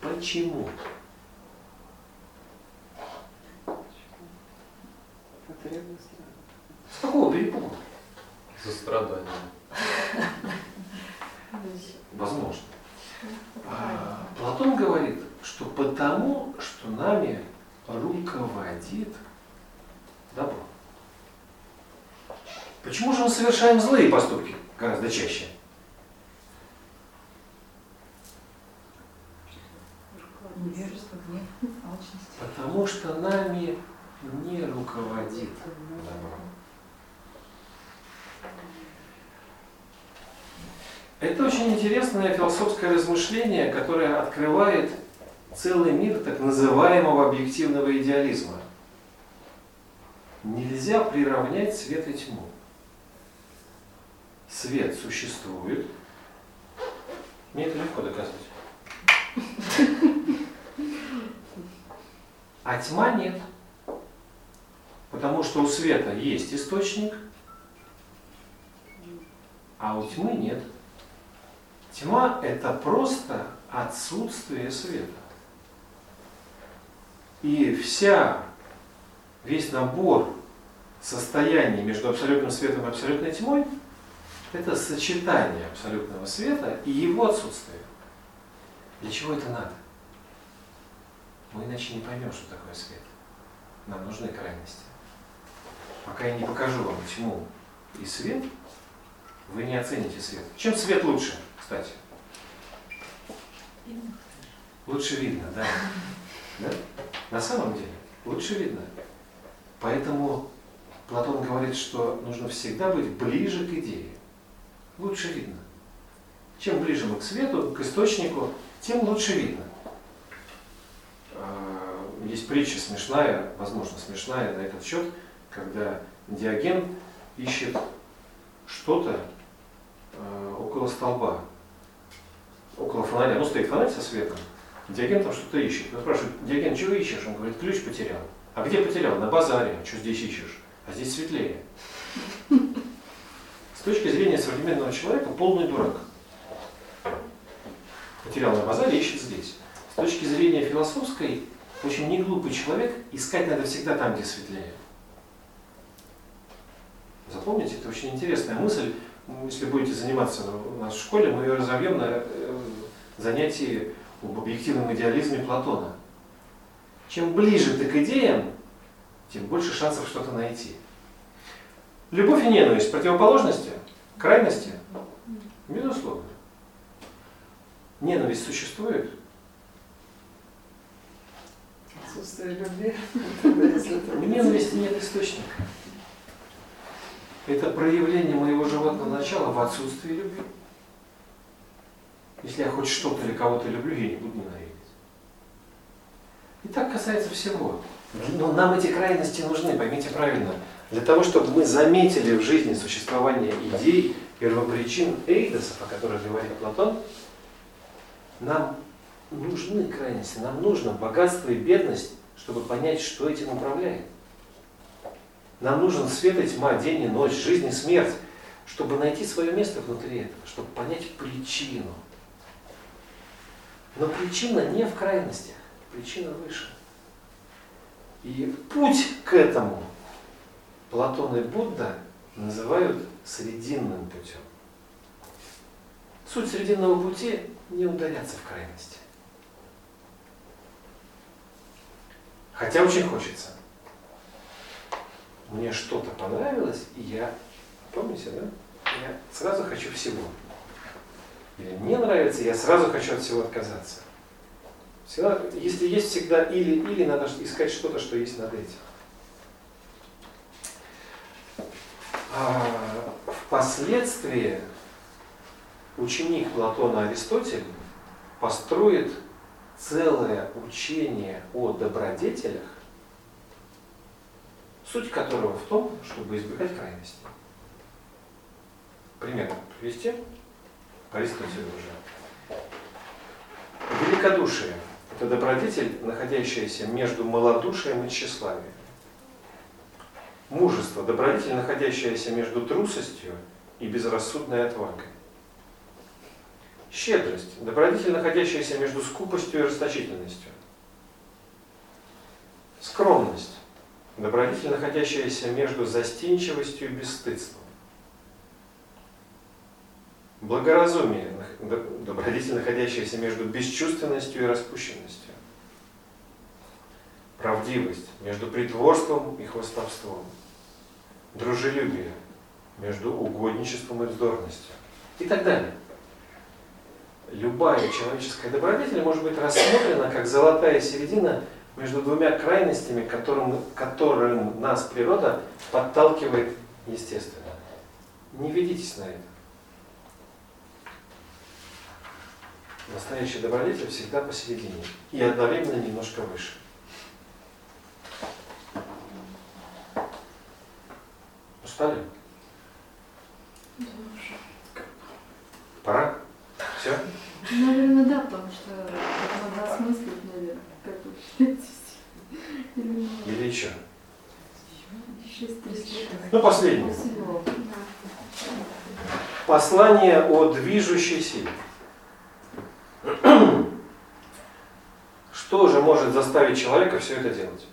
Почему? С какого перепугу? Сострадание. Возможно. А, Платон говорит, что потому, что нами руководит добро. Почему же мы совершаем злые поступки гораздо чаще? Потому что нами не руководит добро. Это очень интересное философское размышление, которое открывает целый мир так называемого объективного идеализма. Нельзя приравнять свет и тьму. Свет существует. Мне это легко доказать. А тьма нет. Потому что у света есть источник, а у тьмы нет. Тьма – это просто отсутствие света. И вся, весь набор состояний между абсолютным светом и абсолютной тьмой – это сочетание абсолютного света и его отсутствие. Для чего это надо? Мы иначе не поймем, что такое свет. Нам нужны крайности. Пока я не покажу вам тьму и свет, вы не оцените свет. Чем свет лучше, кстати? Лучше видно, да. да? На самом деле, лучше видно. Поэтому Платон говорит, что нужно всегда быть ближе к идее. Лучше видно. Чем ближе мы к свету, к источнику, тем лучше видно. А, Есть притча смешная, возможно, смешная на этот счет, когда Диоген ищет что-то э, около столба, около фонаря. Ну, стоит фонарь со светом, Диоген там что-то ищет. Он спрашивает, Диоген, чего ищешь? Он говорит, ключ потерял. А где потерял? На базаре. Что здесь ищешь? А здесь светлее. С точки зрения современного человека, полный дурак. Потерял на базаре, ищет здесь. С точки зрения философской, очень неглупый человек, искать надо всегда там, где светлее. Запомните, это очень интересная мысль. Если будете заниматься у нас в школе, мы ее разовьем на э, занятии об объективном идеализме Платона. Чем ближе ты к идеям, тем больше шансов что-то найти. Любовь и ненависть противоположности, крайности, безусловно. Ненависть существует? Отсутствие любви. Ненависти нет источника. Это проявление моего животного начала в отсутствии любви. Если я хоть что-то или кого-то люблю, я не буду ненавидеть. И так касается всего. Но нам эти крайности нужны, поймите правильно. Для того, чтобы мы заметили в жизни существование идей, первопричин эйдосов, о которых говорит Платон, нам нужны крайности, нам нужно богатство и бедность, чтобы понять, что этим управляет. Нам нужен свет и тьма, день и ночь, жизнь и смерть, чтобы найти свое место внутри этого, чтобы понять причину. Но причина не в крайностях, причина выше. И путь к этому Платон и Будда называют срединным путем. Суть срединного пути – не ударяться в крайности. Хотя очень хочется. Мне что-то понравилось, и я, помните, да? Я сразу хочу всего. Или мне нравится, я сразу хочу от всего отказаться. Всегда, если есть всегда или, или надо искать что-то, что есть над этим. А впоследствии ученик Платона Аристотель построит целое учение о добродетелях, суть которого в том, чтобы избегать крайностей. Пример привести? Аристотель уже. Великодушие – это добродетель, находящаяся между малодушием и тщеславием. Мужество – добродетель, находящаяся между трусостью и безрассудной отвагой. Щедрость – добродетель, находящаяся между скупостью и расточительностью. Скромность – добродетель, находящаяся между застенчивостью и бесстыдством. Благоразумие – добродетель, находящаяся между бесчувственностью и распущенностью. Правдивость – между притворством и хвостовством. Дружелюбие – между угодничеством и вздорностью. И так далее. Любая человеческая добродетель может быть рассмотрена как золотая середина между двумя крайностями, которым, которым нас природа подталкивает естественно. Не ведитесь на это. Настоящий добродетель всегда посередине и одновременно немножко выше. Устали? Пора? Все? Наверное, да, потому что надо осмыслить, наверное, как вы считаете. Или? Или еще? Ну, последнее. Послание о движущей силе. Что же может заставить человека все это делать?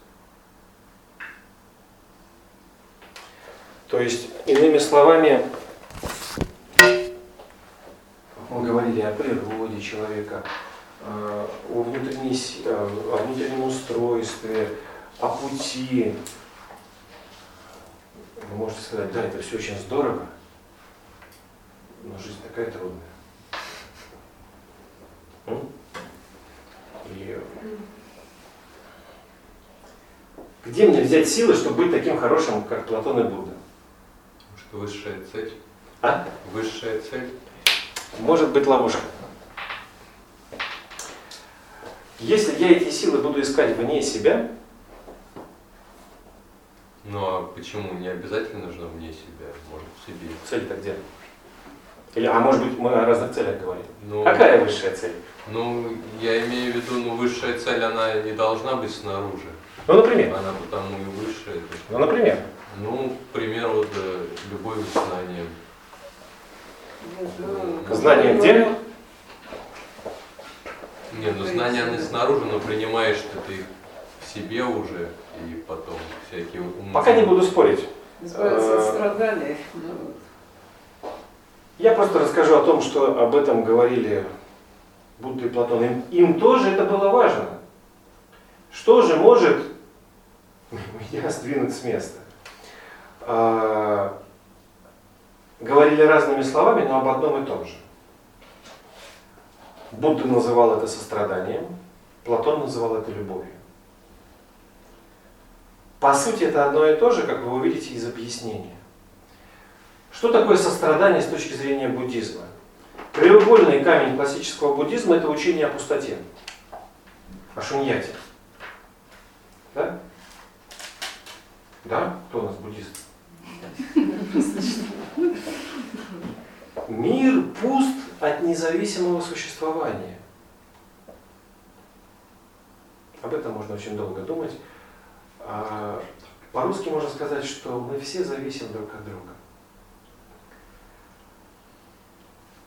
То есть, иными словами, мы говорили о природе человека, э, о, э, о внутреннем устройстве, о пути. Вы можете сказать, да, это все очень здорово, но жизнь такая трудная. И где мне взять силы, чтобы быть таким хорошим, как Платон и Будда? Высшая цель? А? Высшая цель? Может быть ловушка. Если я эти силы буду искать вне себя, Ну а почему? Не обязательно нужно вне себя, может в себе. цель-то где? Или, а может быть, мы о разных целях говорим. Ну, Какая высшая цель? Ну, я имею в виду, ну, высшая цель, она не должна быть снаружи. Ну, например. Она потому и высшая. Ну, например. Ну, к примеру, вот, э, любовь к знаниям. Ну, Знание где? Не, ну знания они снаружи, но принимаешь что ты их в себе уже, и потом всякие умные... Пока не буду спорить. Избавиться от Э, страданий. Я просто расскажу о том, что об этом говорили Будда и Платон. Им, им тоже это было важно. Что же может меня сдвинуть с места? А, говорили разными словами, но об одном и том же. Будда называл это состраданием, Платон называл это любовью. По сути, это одно и то же, как вы увидите из объяснения. Что такое сострадание с точки зрения буддизма? Треугольный камень классического буддизма – это учение о пустоте, о шуньяте. Да? Да? Кто у нас буддист? Мир пуст от независимого существования. Об этом можно очень долго думать. А по-русски можно сказать, что мы все зависим друг от друга.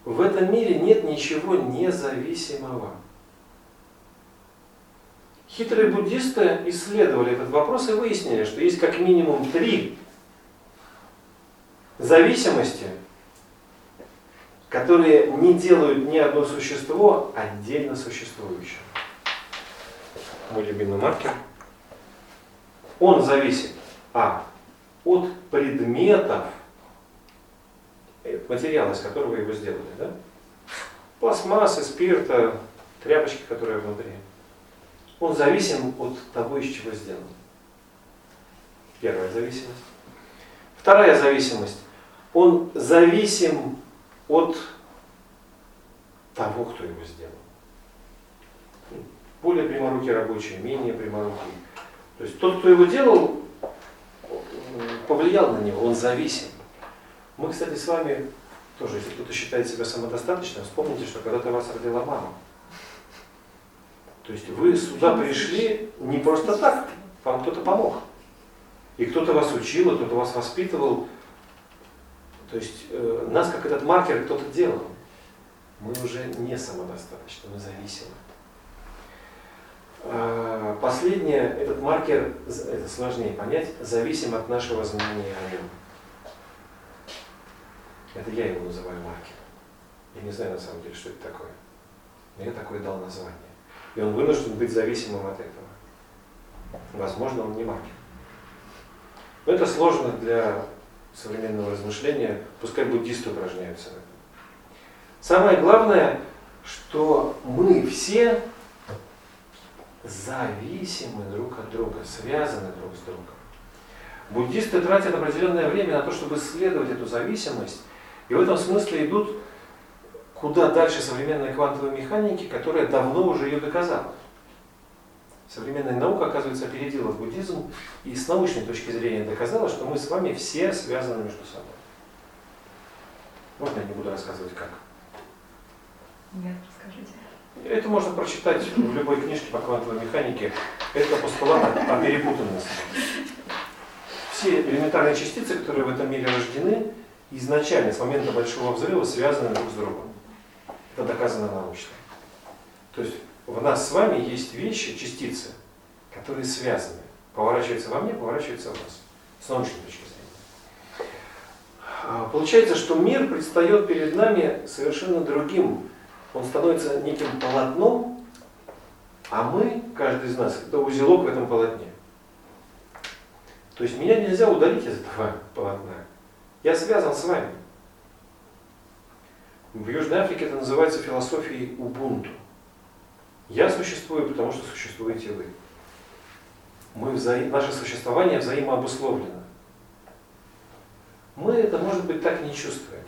В этом мире нет ничего независимого. Хитрые буддисты исследовали этот вопрос и выяснили, что есть как минимум три зависимости, которые не делают ни одно существо отдельно существующим. Мой любимый маркер. Он зависит а, от предметов, э, материала, из которого его сделали. Да? Пластмассы, спирта, тряпочки, которые внутри. Он зависим от того, из чего сделан. Первая зависимость. Вторая зависимость. Он зависим от того, кто его сделал. Более пряморукий рабочий, менее пряморукий. То есть тот, кто его делал, повлиял на него, он зависим. Мы, кстати, с вами тоже, если кто-то считает себя самодостаточным, вспомните, что когда-то вас родила мама. То есть вы сюда пришли не просто так, вам кто-то помог. И кто-то вас учил, кто-то вас воспитывал. То есть э, нас, как этот маркер, кто-то делал. Мы уже не самодостаточны, мы зависимы. А, последнее, этот маркер, это сложнее понять, зависим от нашего знания о нем. Это я его называю маркер. Я не знаю на самом деле, что это такое. Но я такое дал название. И он вынужден быть зависимым от этого. Возможно, он не маркер. Но это сложно для современного размышления, пускай буддисты упражняются. Самое главное, что мы все зависимы друг от друга, связаны друг с другом. Буддисты тратят определенное время на то, чтобы исследовать эту зависимость, и в этом смысле идут куда дальше современной квантовой механики, которая давно уже ее доказала. Современная наука, оказывается, опередила буддизм и с научной точки зрения доказала, что мы с вами все связаны между собой. Можно я не буду рассказывать как? Нет, расскажите. Это можно прочитать в любой книжке по квантовой механике. Это постулат о перепутанности. Все элементарные частицы, которые в этом мире рождены, изначально, с момента Большого Взрыва, связаны друг с другом. Это доказано научно. То есть в нас с вами есть вещи, частицы, которые связаны. Поворачиваются во мне, поворачиваются в вас. С научной точки зрения. А, получается, что мир предстает перед нами совершенно другим он становится неким полотном, а мы, каждый из нас, это узелок в этом полотне. То есть меня нельзя удалить из этого полотна. Я связан с вами. В Южной Африке это называется философией Убунту. Я существую, потому что существуете вы. Мы вза... Наше существование взаимообусловлено. Мы это, может быть, так не чувствуем.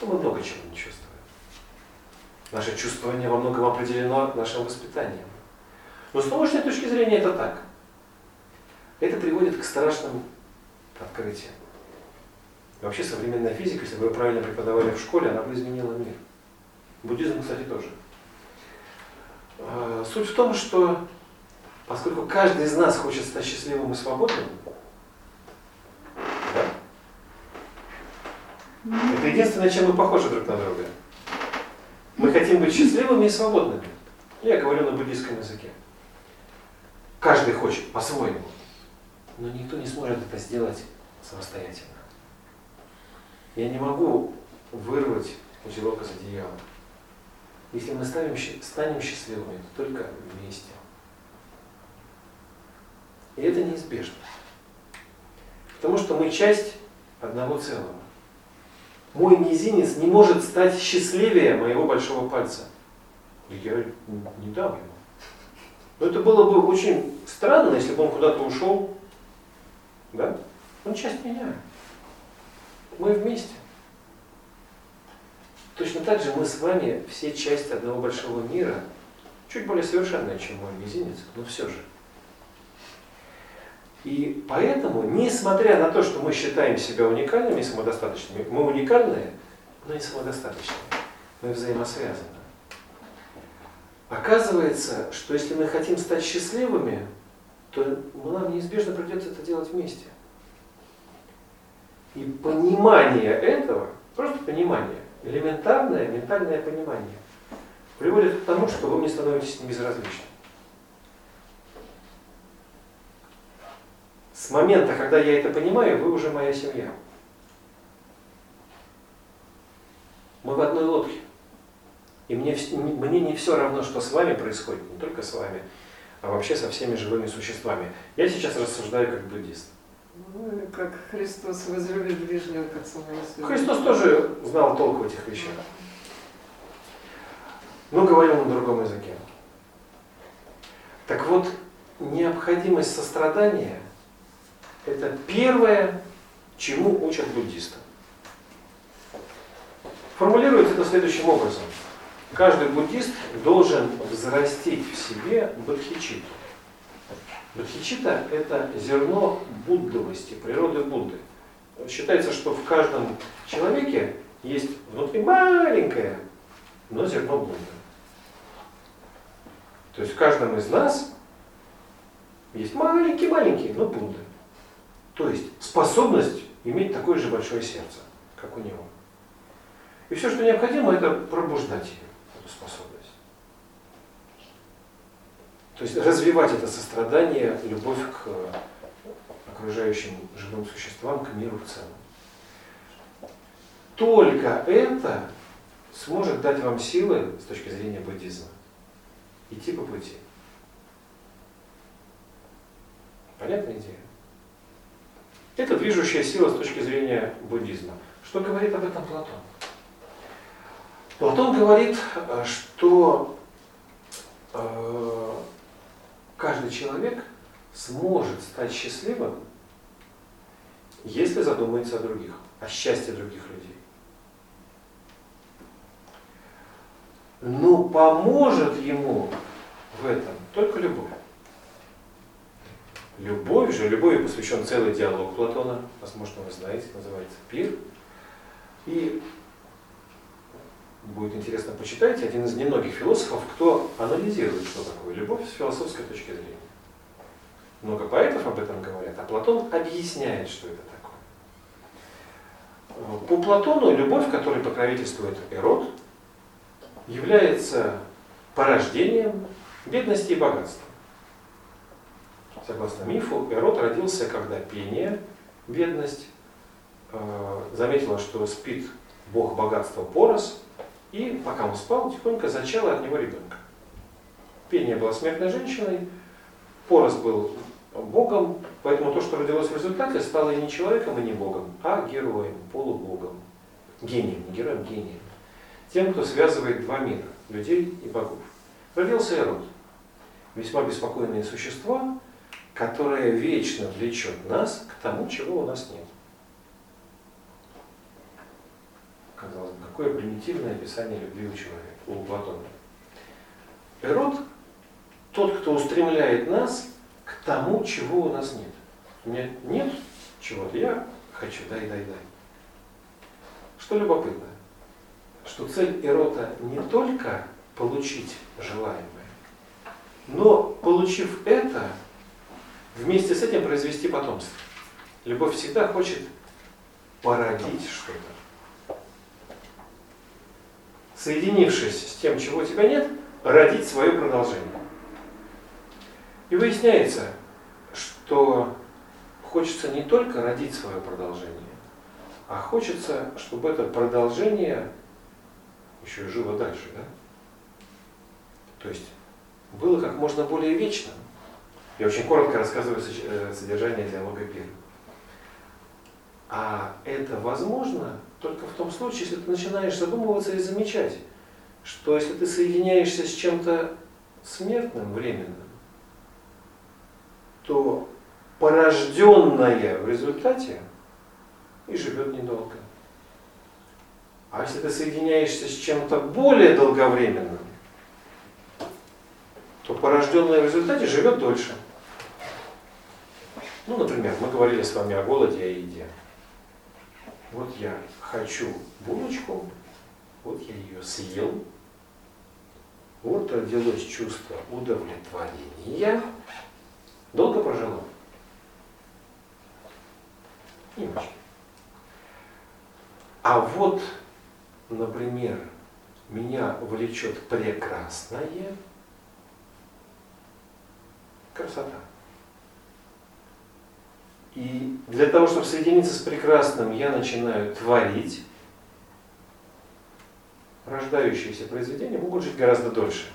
Но мы много чего не чувствуем. Наше чувствование во многом определено нашим воспитанием. Но с научной точки зрения это так. Это приводит к страшным открытиям. вообще современная физика, если бы вы правильно преподавали в школе, она бы изменила мир. Буддизм, кстати, тоже. А, суть в том, что поскольку каждый из нас хочет стать счастливым и свободным, да? это единственное, чем мы похожи друг на друга. Мы хотим быть счастливыми и свободными. Я говорю на буддийском языке. Каждый хочет по-своему. Но никто не сможет это сделать самостоятельно. Я не могу вырвать узелок из одеяла. Если мы станем, станем счастливыми, то только вместе. И это неизбежно. Потому что мы часть одного целого. мой мизинец не может стать счастливее моего большого пальца. Я не дам ему. Но это было бы очень странно, если бы он куда-то ушел. Да? Он часть меня. Мы вместе. Точно так же мы с вами все часть одного большого мира, чуть более совершенная, чем мой мизинец, но все же. И поэтому, несмотря на то, что мы считаем себя уникальными и самодостаточными, мы уникальные, но и самодостаточные. Мы взаимосвязаны. Оказывается, что если мы хотим стать счастливыми, то нам неизбежно придется это делать вместе. И понимание этого, просто понимание, элементарное ментальное понимание, приводит к тому, что вы мне становитесь безразличны. С момента, когда я это понимаю, вы уже моя семья. Мы в одной лодке. И мне, мне не все равно, что с вами происходит, не только с вами, а вообще со всеми живыми существами. Я сейчас рассуждаю как буддист. Ну, как Христос возлюбит ближнего, как самого. Христос тоже знал толк в этих вещах. Но говорил на другом языке. Так вот, необходимость сострадания – это первое, чему учат буддисты. Формулируется это следующим образом – Каждый буддист должен взрастить в себе бодхичиту. Бодхичита – это зерно буддовости, природы Будды. Считается, что в каждом человеке есть внутри маленькое, но зерно Будды. То есть в каждом из нас есть маленький-маленький, но Будды. То есть способность иметь такое же большое сердце, как у него. И все, что необходимо, это пробуждать эту способность. То есть развивать это сострадание, любовь к окружающим живым существам, к миру в целом. Только это сможет дать вам силы с точки зрения буддизма идти по пути. Понятная идея? Это движущая сила с точки зрения буддизма. Что говорит об этом Платон? Платон говорит, э, что э, каждый человек сможет стать счастливым, если задумается о других, о счастье других людей. Но поможет ему в этом только любовь. Любовь же, любовью посвящен целый диалог Платона, возможно, вы знаете, называется «Пир». И будет интересно почитать, один из немногих философов, кто анализирует, что такое любовь с философской точки зрения. Много поэтов об этом говорят, а Платон объясняет, что это такое. По Платону любовь, которой покровительствует Эрот, является порождением бедности и богатства. Согласно мифу, Эрот родился, когда пение, бедность, э, заметила, что спит бог богатства Порос, и пока он спал, тихонько зачала от него ребенка. Пения была смертной женщиной, Порос был богом, поэтому то, что родилось в результате, стало и не человеком, и не богом, а героем, полубогом, гением, не героем, гением. Тем, кто связывает два мира, людей и богов. Родился Эрот. Весьма беспокойные существа, которое вечно влечет нас к тому, чего у нас нет. казалось бы, какое примитивное описание любви у человека, у Платона. Эрот – тот, кто устремляет нас к тому, чего у нас нет. У меня нет чего-то, я хочу, дай, дай, дай. Что любопытно, что цель Эрота не только получить желаемое, но получив это, вместе с этим произвести потомство. Любовь всегда хочет породить что-то соединившись с тем, чего у тебя нет, родить свое продолжение. И выясняется, что хочется не только родить свое продолжение, а хочется, чтобы это продолжение еще и жило дальше. Да? То есть было как можно более вечным. Я очень коротко рассказываю э, содержание диалога Пир. А это возможно только в том случае, если ты начинаешь задумываться и замечать, что если ты соединяешься с чем-то смертным, временным, то порожденное в результате и живет недолго. А если ты соединяешься с чем-то более долговременным, то порожденное в результате живет дольше. Ну, например, мы говорили с вами о голоде и о еде. Вот я хочу булочку, вот я ее съел, вот родилось чувство удовлетворения. Долго прожило? Не очень. А вот, например, меня влечет прекрасное, красота. И для того, чтобы соединиться с прекрасным, я начинаю творить. Рождающиеся произведения могут жить гораздо дольше.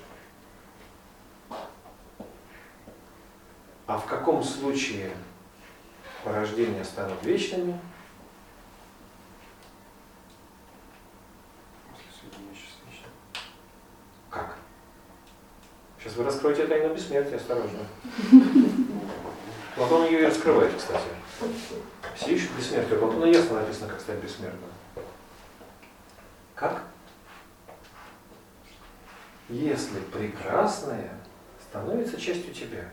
А в каком случае порождения станут вечными? Как? Сейчас вы раскроете тайну бессмертия, осторожно. Платон ее и раскрывает, кстати. Все ищут бессмертие. У Платона ясно написано, как стать бессмертным. Как? Если прекрасное становится частью тебя.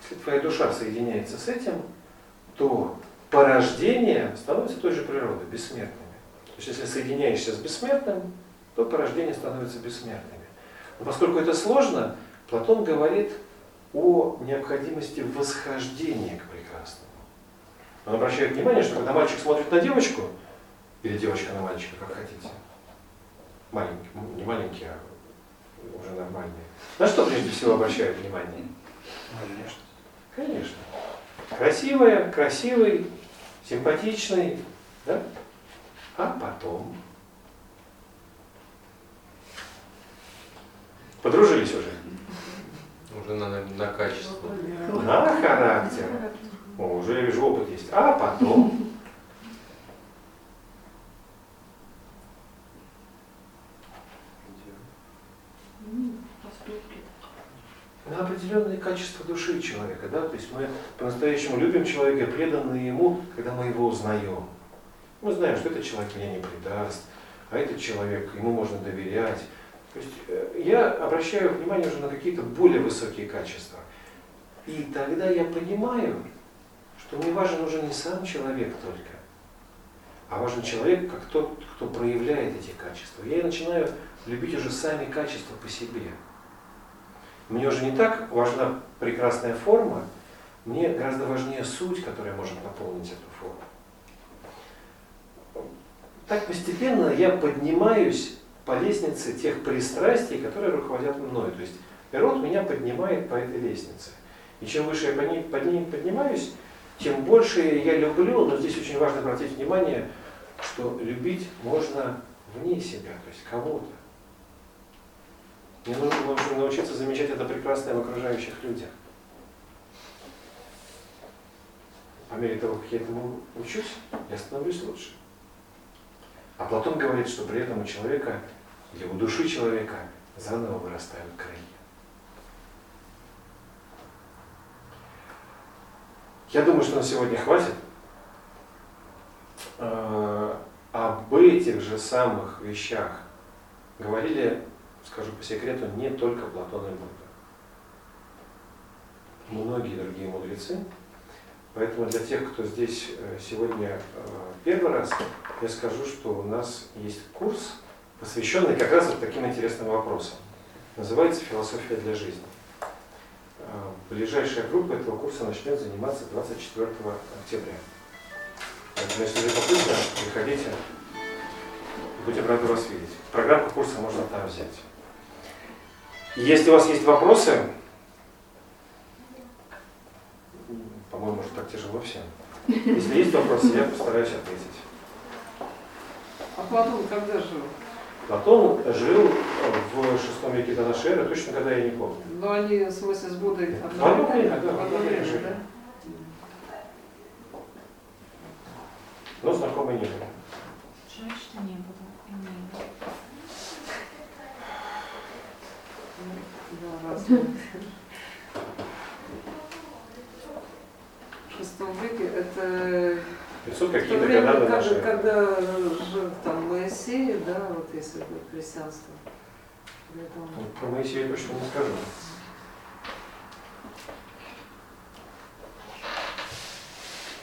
Если твоя душа соединяется с этим, то порождение становится той же природы, бессмертными. То есть если соединяешься с бессмертным, то порождение становится бессмертными. Но поскольку это сложно, Платон говорит о необходимости восхождения к прекрасному. Он обращает внимание, что когда мальчик смотрит на девочку, или девочка на мальчика, как хотите, маленький, ну, не маленький, а уже нормальный, на что прежде всего обращают внимание? Конечно. Конечно. Красивая, красивый, симпатичный, да? А потом подружились уже. Уже на, на качество. На характер. О, уже я вижу, опыт есть. А потом на определенные качества души человека, да, то есть мы по-настоящему любим человека, преданные ему, когда мы его узнаем. Мы знаем, что этот человек меня не предаст, а этот человек, ему можно доверять. То есть э, я обращаю внимание уже на какие-то более высокие качества. И тогда я понимаю, что мне важен уже не сам человек только, а важен человек как тот, кто проявляет эти качества. Я начинаю любить уже сами качества по себе. Мне уже не так важна прекрасная форма, мне гораздо важнее суть, которая может наполнить эту форму. Так постепенно я поднимаюсь по лестнице тех пристрастий, которые руководят мной. То есть Ирод меня поднимает по этой лестнице. И чем выше я по ней, по ней поднимаюсь, тем больше я люблю, но здесь очень важно обратить внимание, что любить можно вне себя, то есть кого-то. Мне нужно в общем, научиться замечать это прекрасное в окружающих людях. По мере того, как я этому учусь, я становлюсь лучше. А Платон говорит, что при этом у человека, или у души человека, заново вырастают крылья. Я думаю, что на сегодня хватит. Э, Об этих же самых вещах говорили, скажу по секрету, не только Платон и Будда. Многие другие мудрецы. Поэтому для тех, кто здесь э, сегодня э, первый раз, я скажу, что у нас есть курс, посвященный как раз вот таким интересным вопросам. Называется «Философия для жизни». Э, Ближайшая группа этого курса начнет заниматься 24 октября. Поэтому, если любопытно, приходите, будем рады вас видеть. Программу курса можно там взять. Если у вас есть вопросы, по-моему, уже так тяжело всем. Если есть вопросы, я постараюсь ответить. А Платон когда жил? Платон жил в шестом веке до нашей эры, точно когда я не помню. Но они, в смысле, с Буддой одно время, да? Одно время, да? Но знакомы не были. Жаль, что не было. Ну, в шестом веке это Несут какие-то когда наши. Когда жил там Моисей, да, вот если бы христианство. Поэтому... Ну, про Моисея точно не скажу.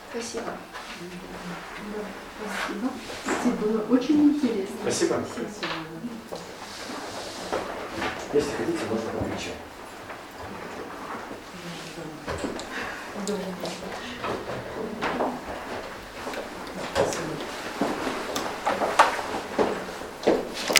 Спасибо. Да, спасибо. Спасибо. Было очень интересно. Спасибо. спасибо. Если хотите, можно отвечать.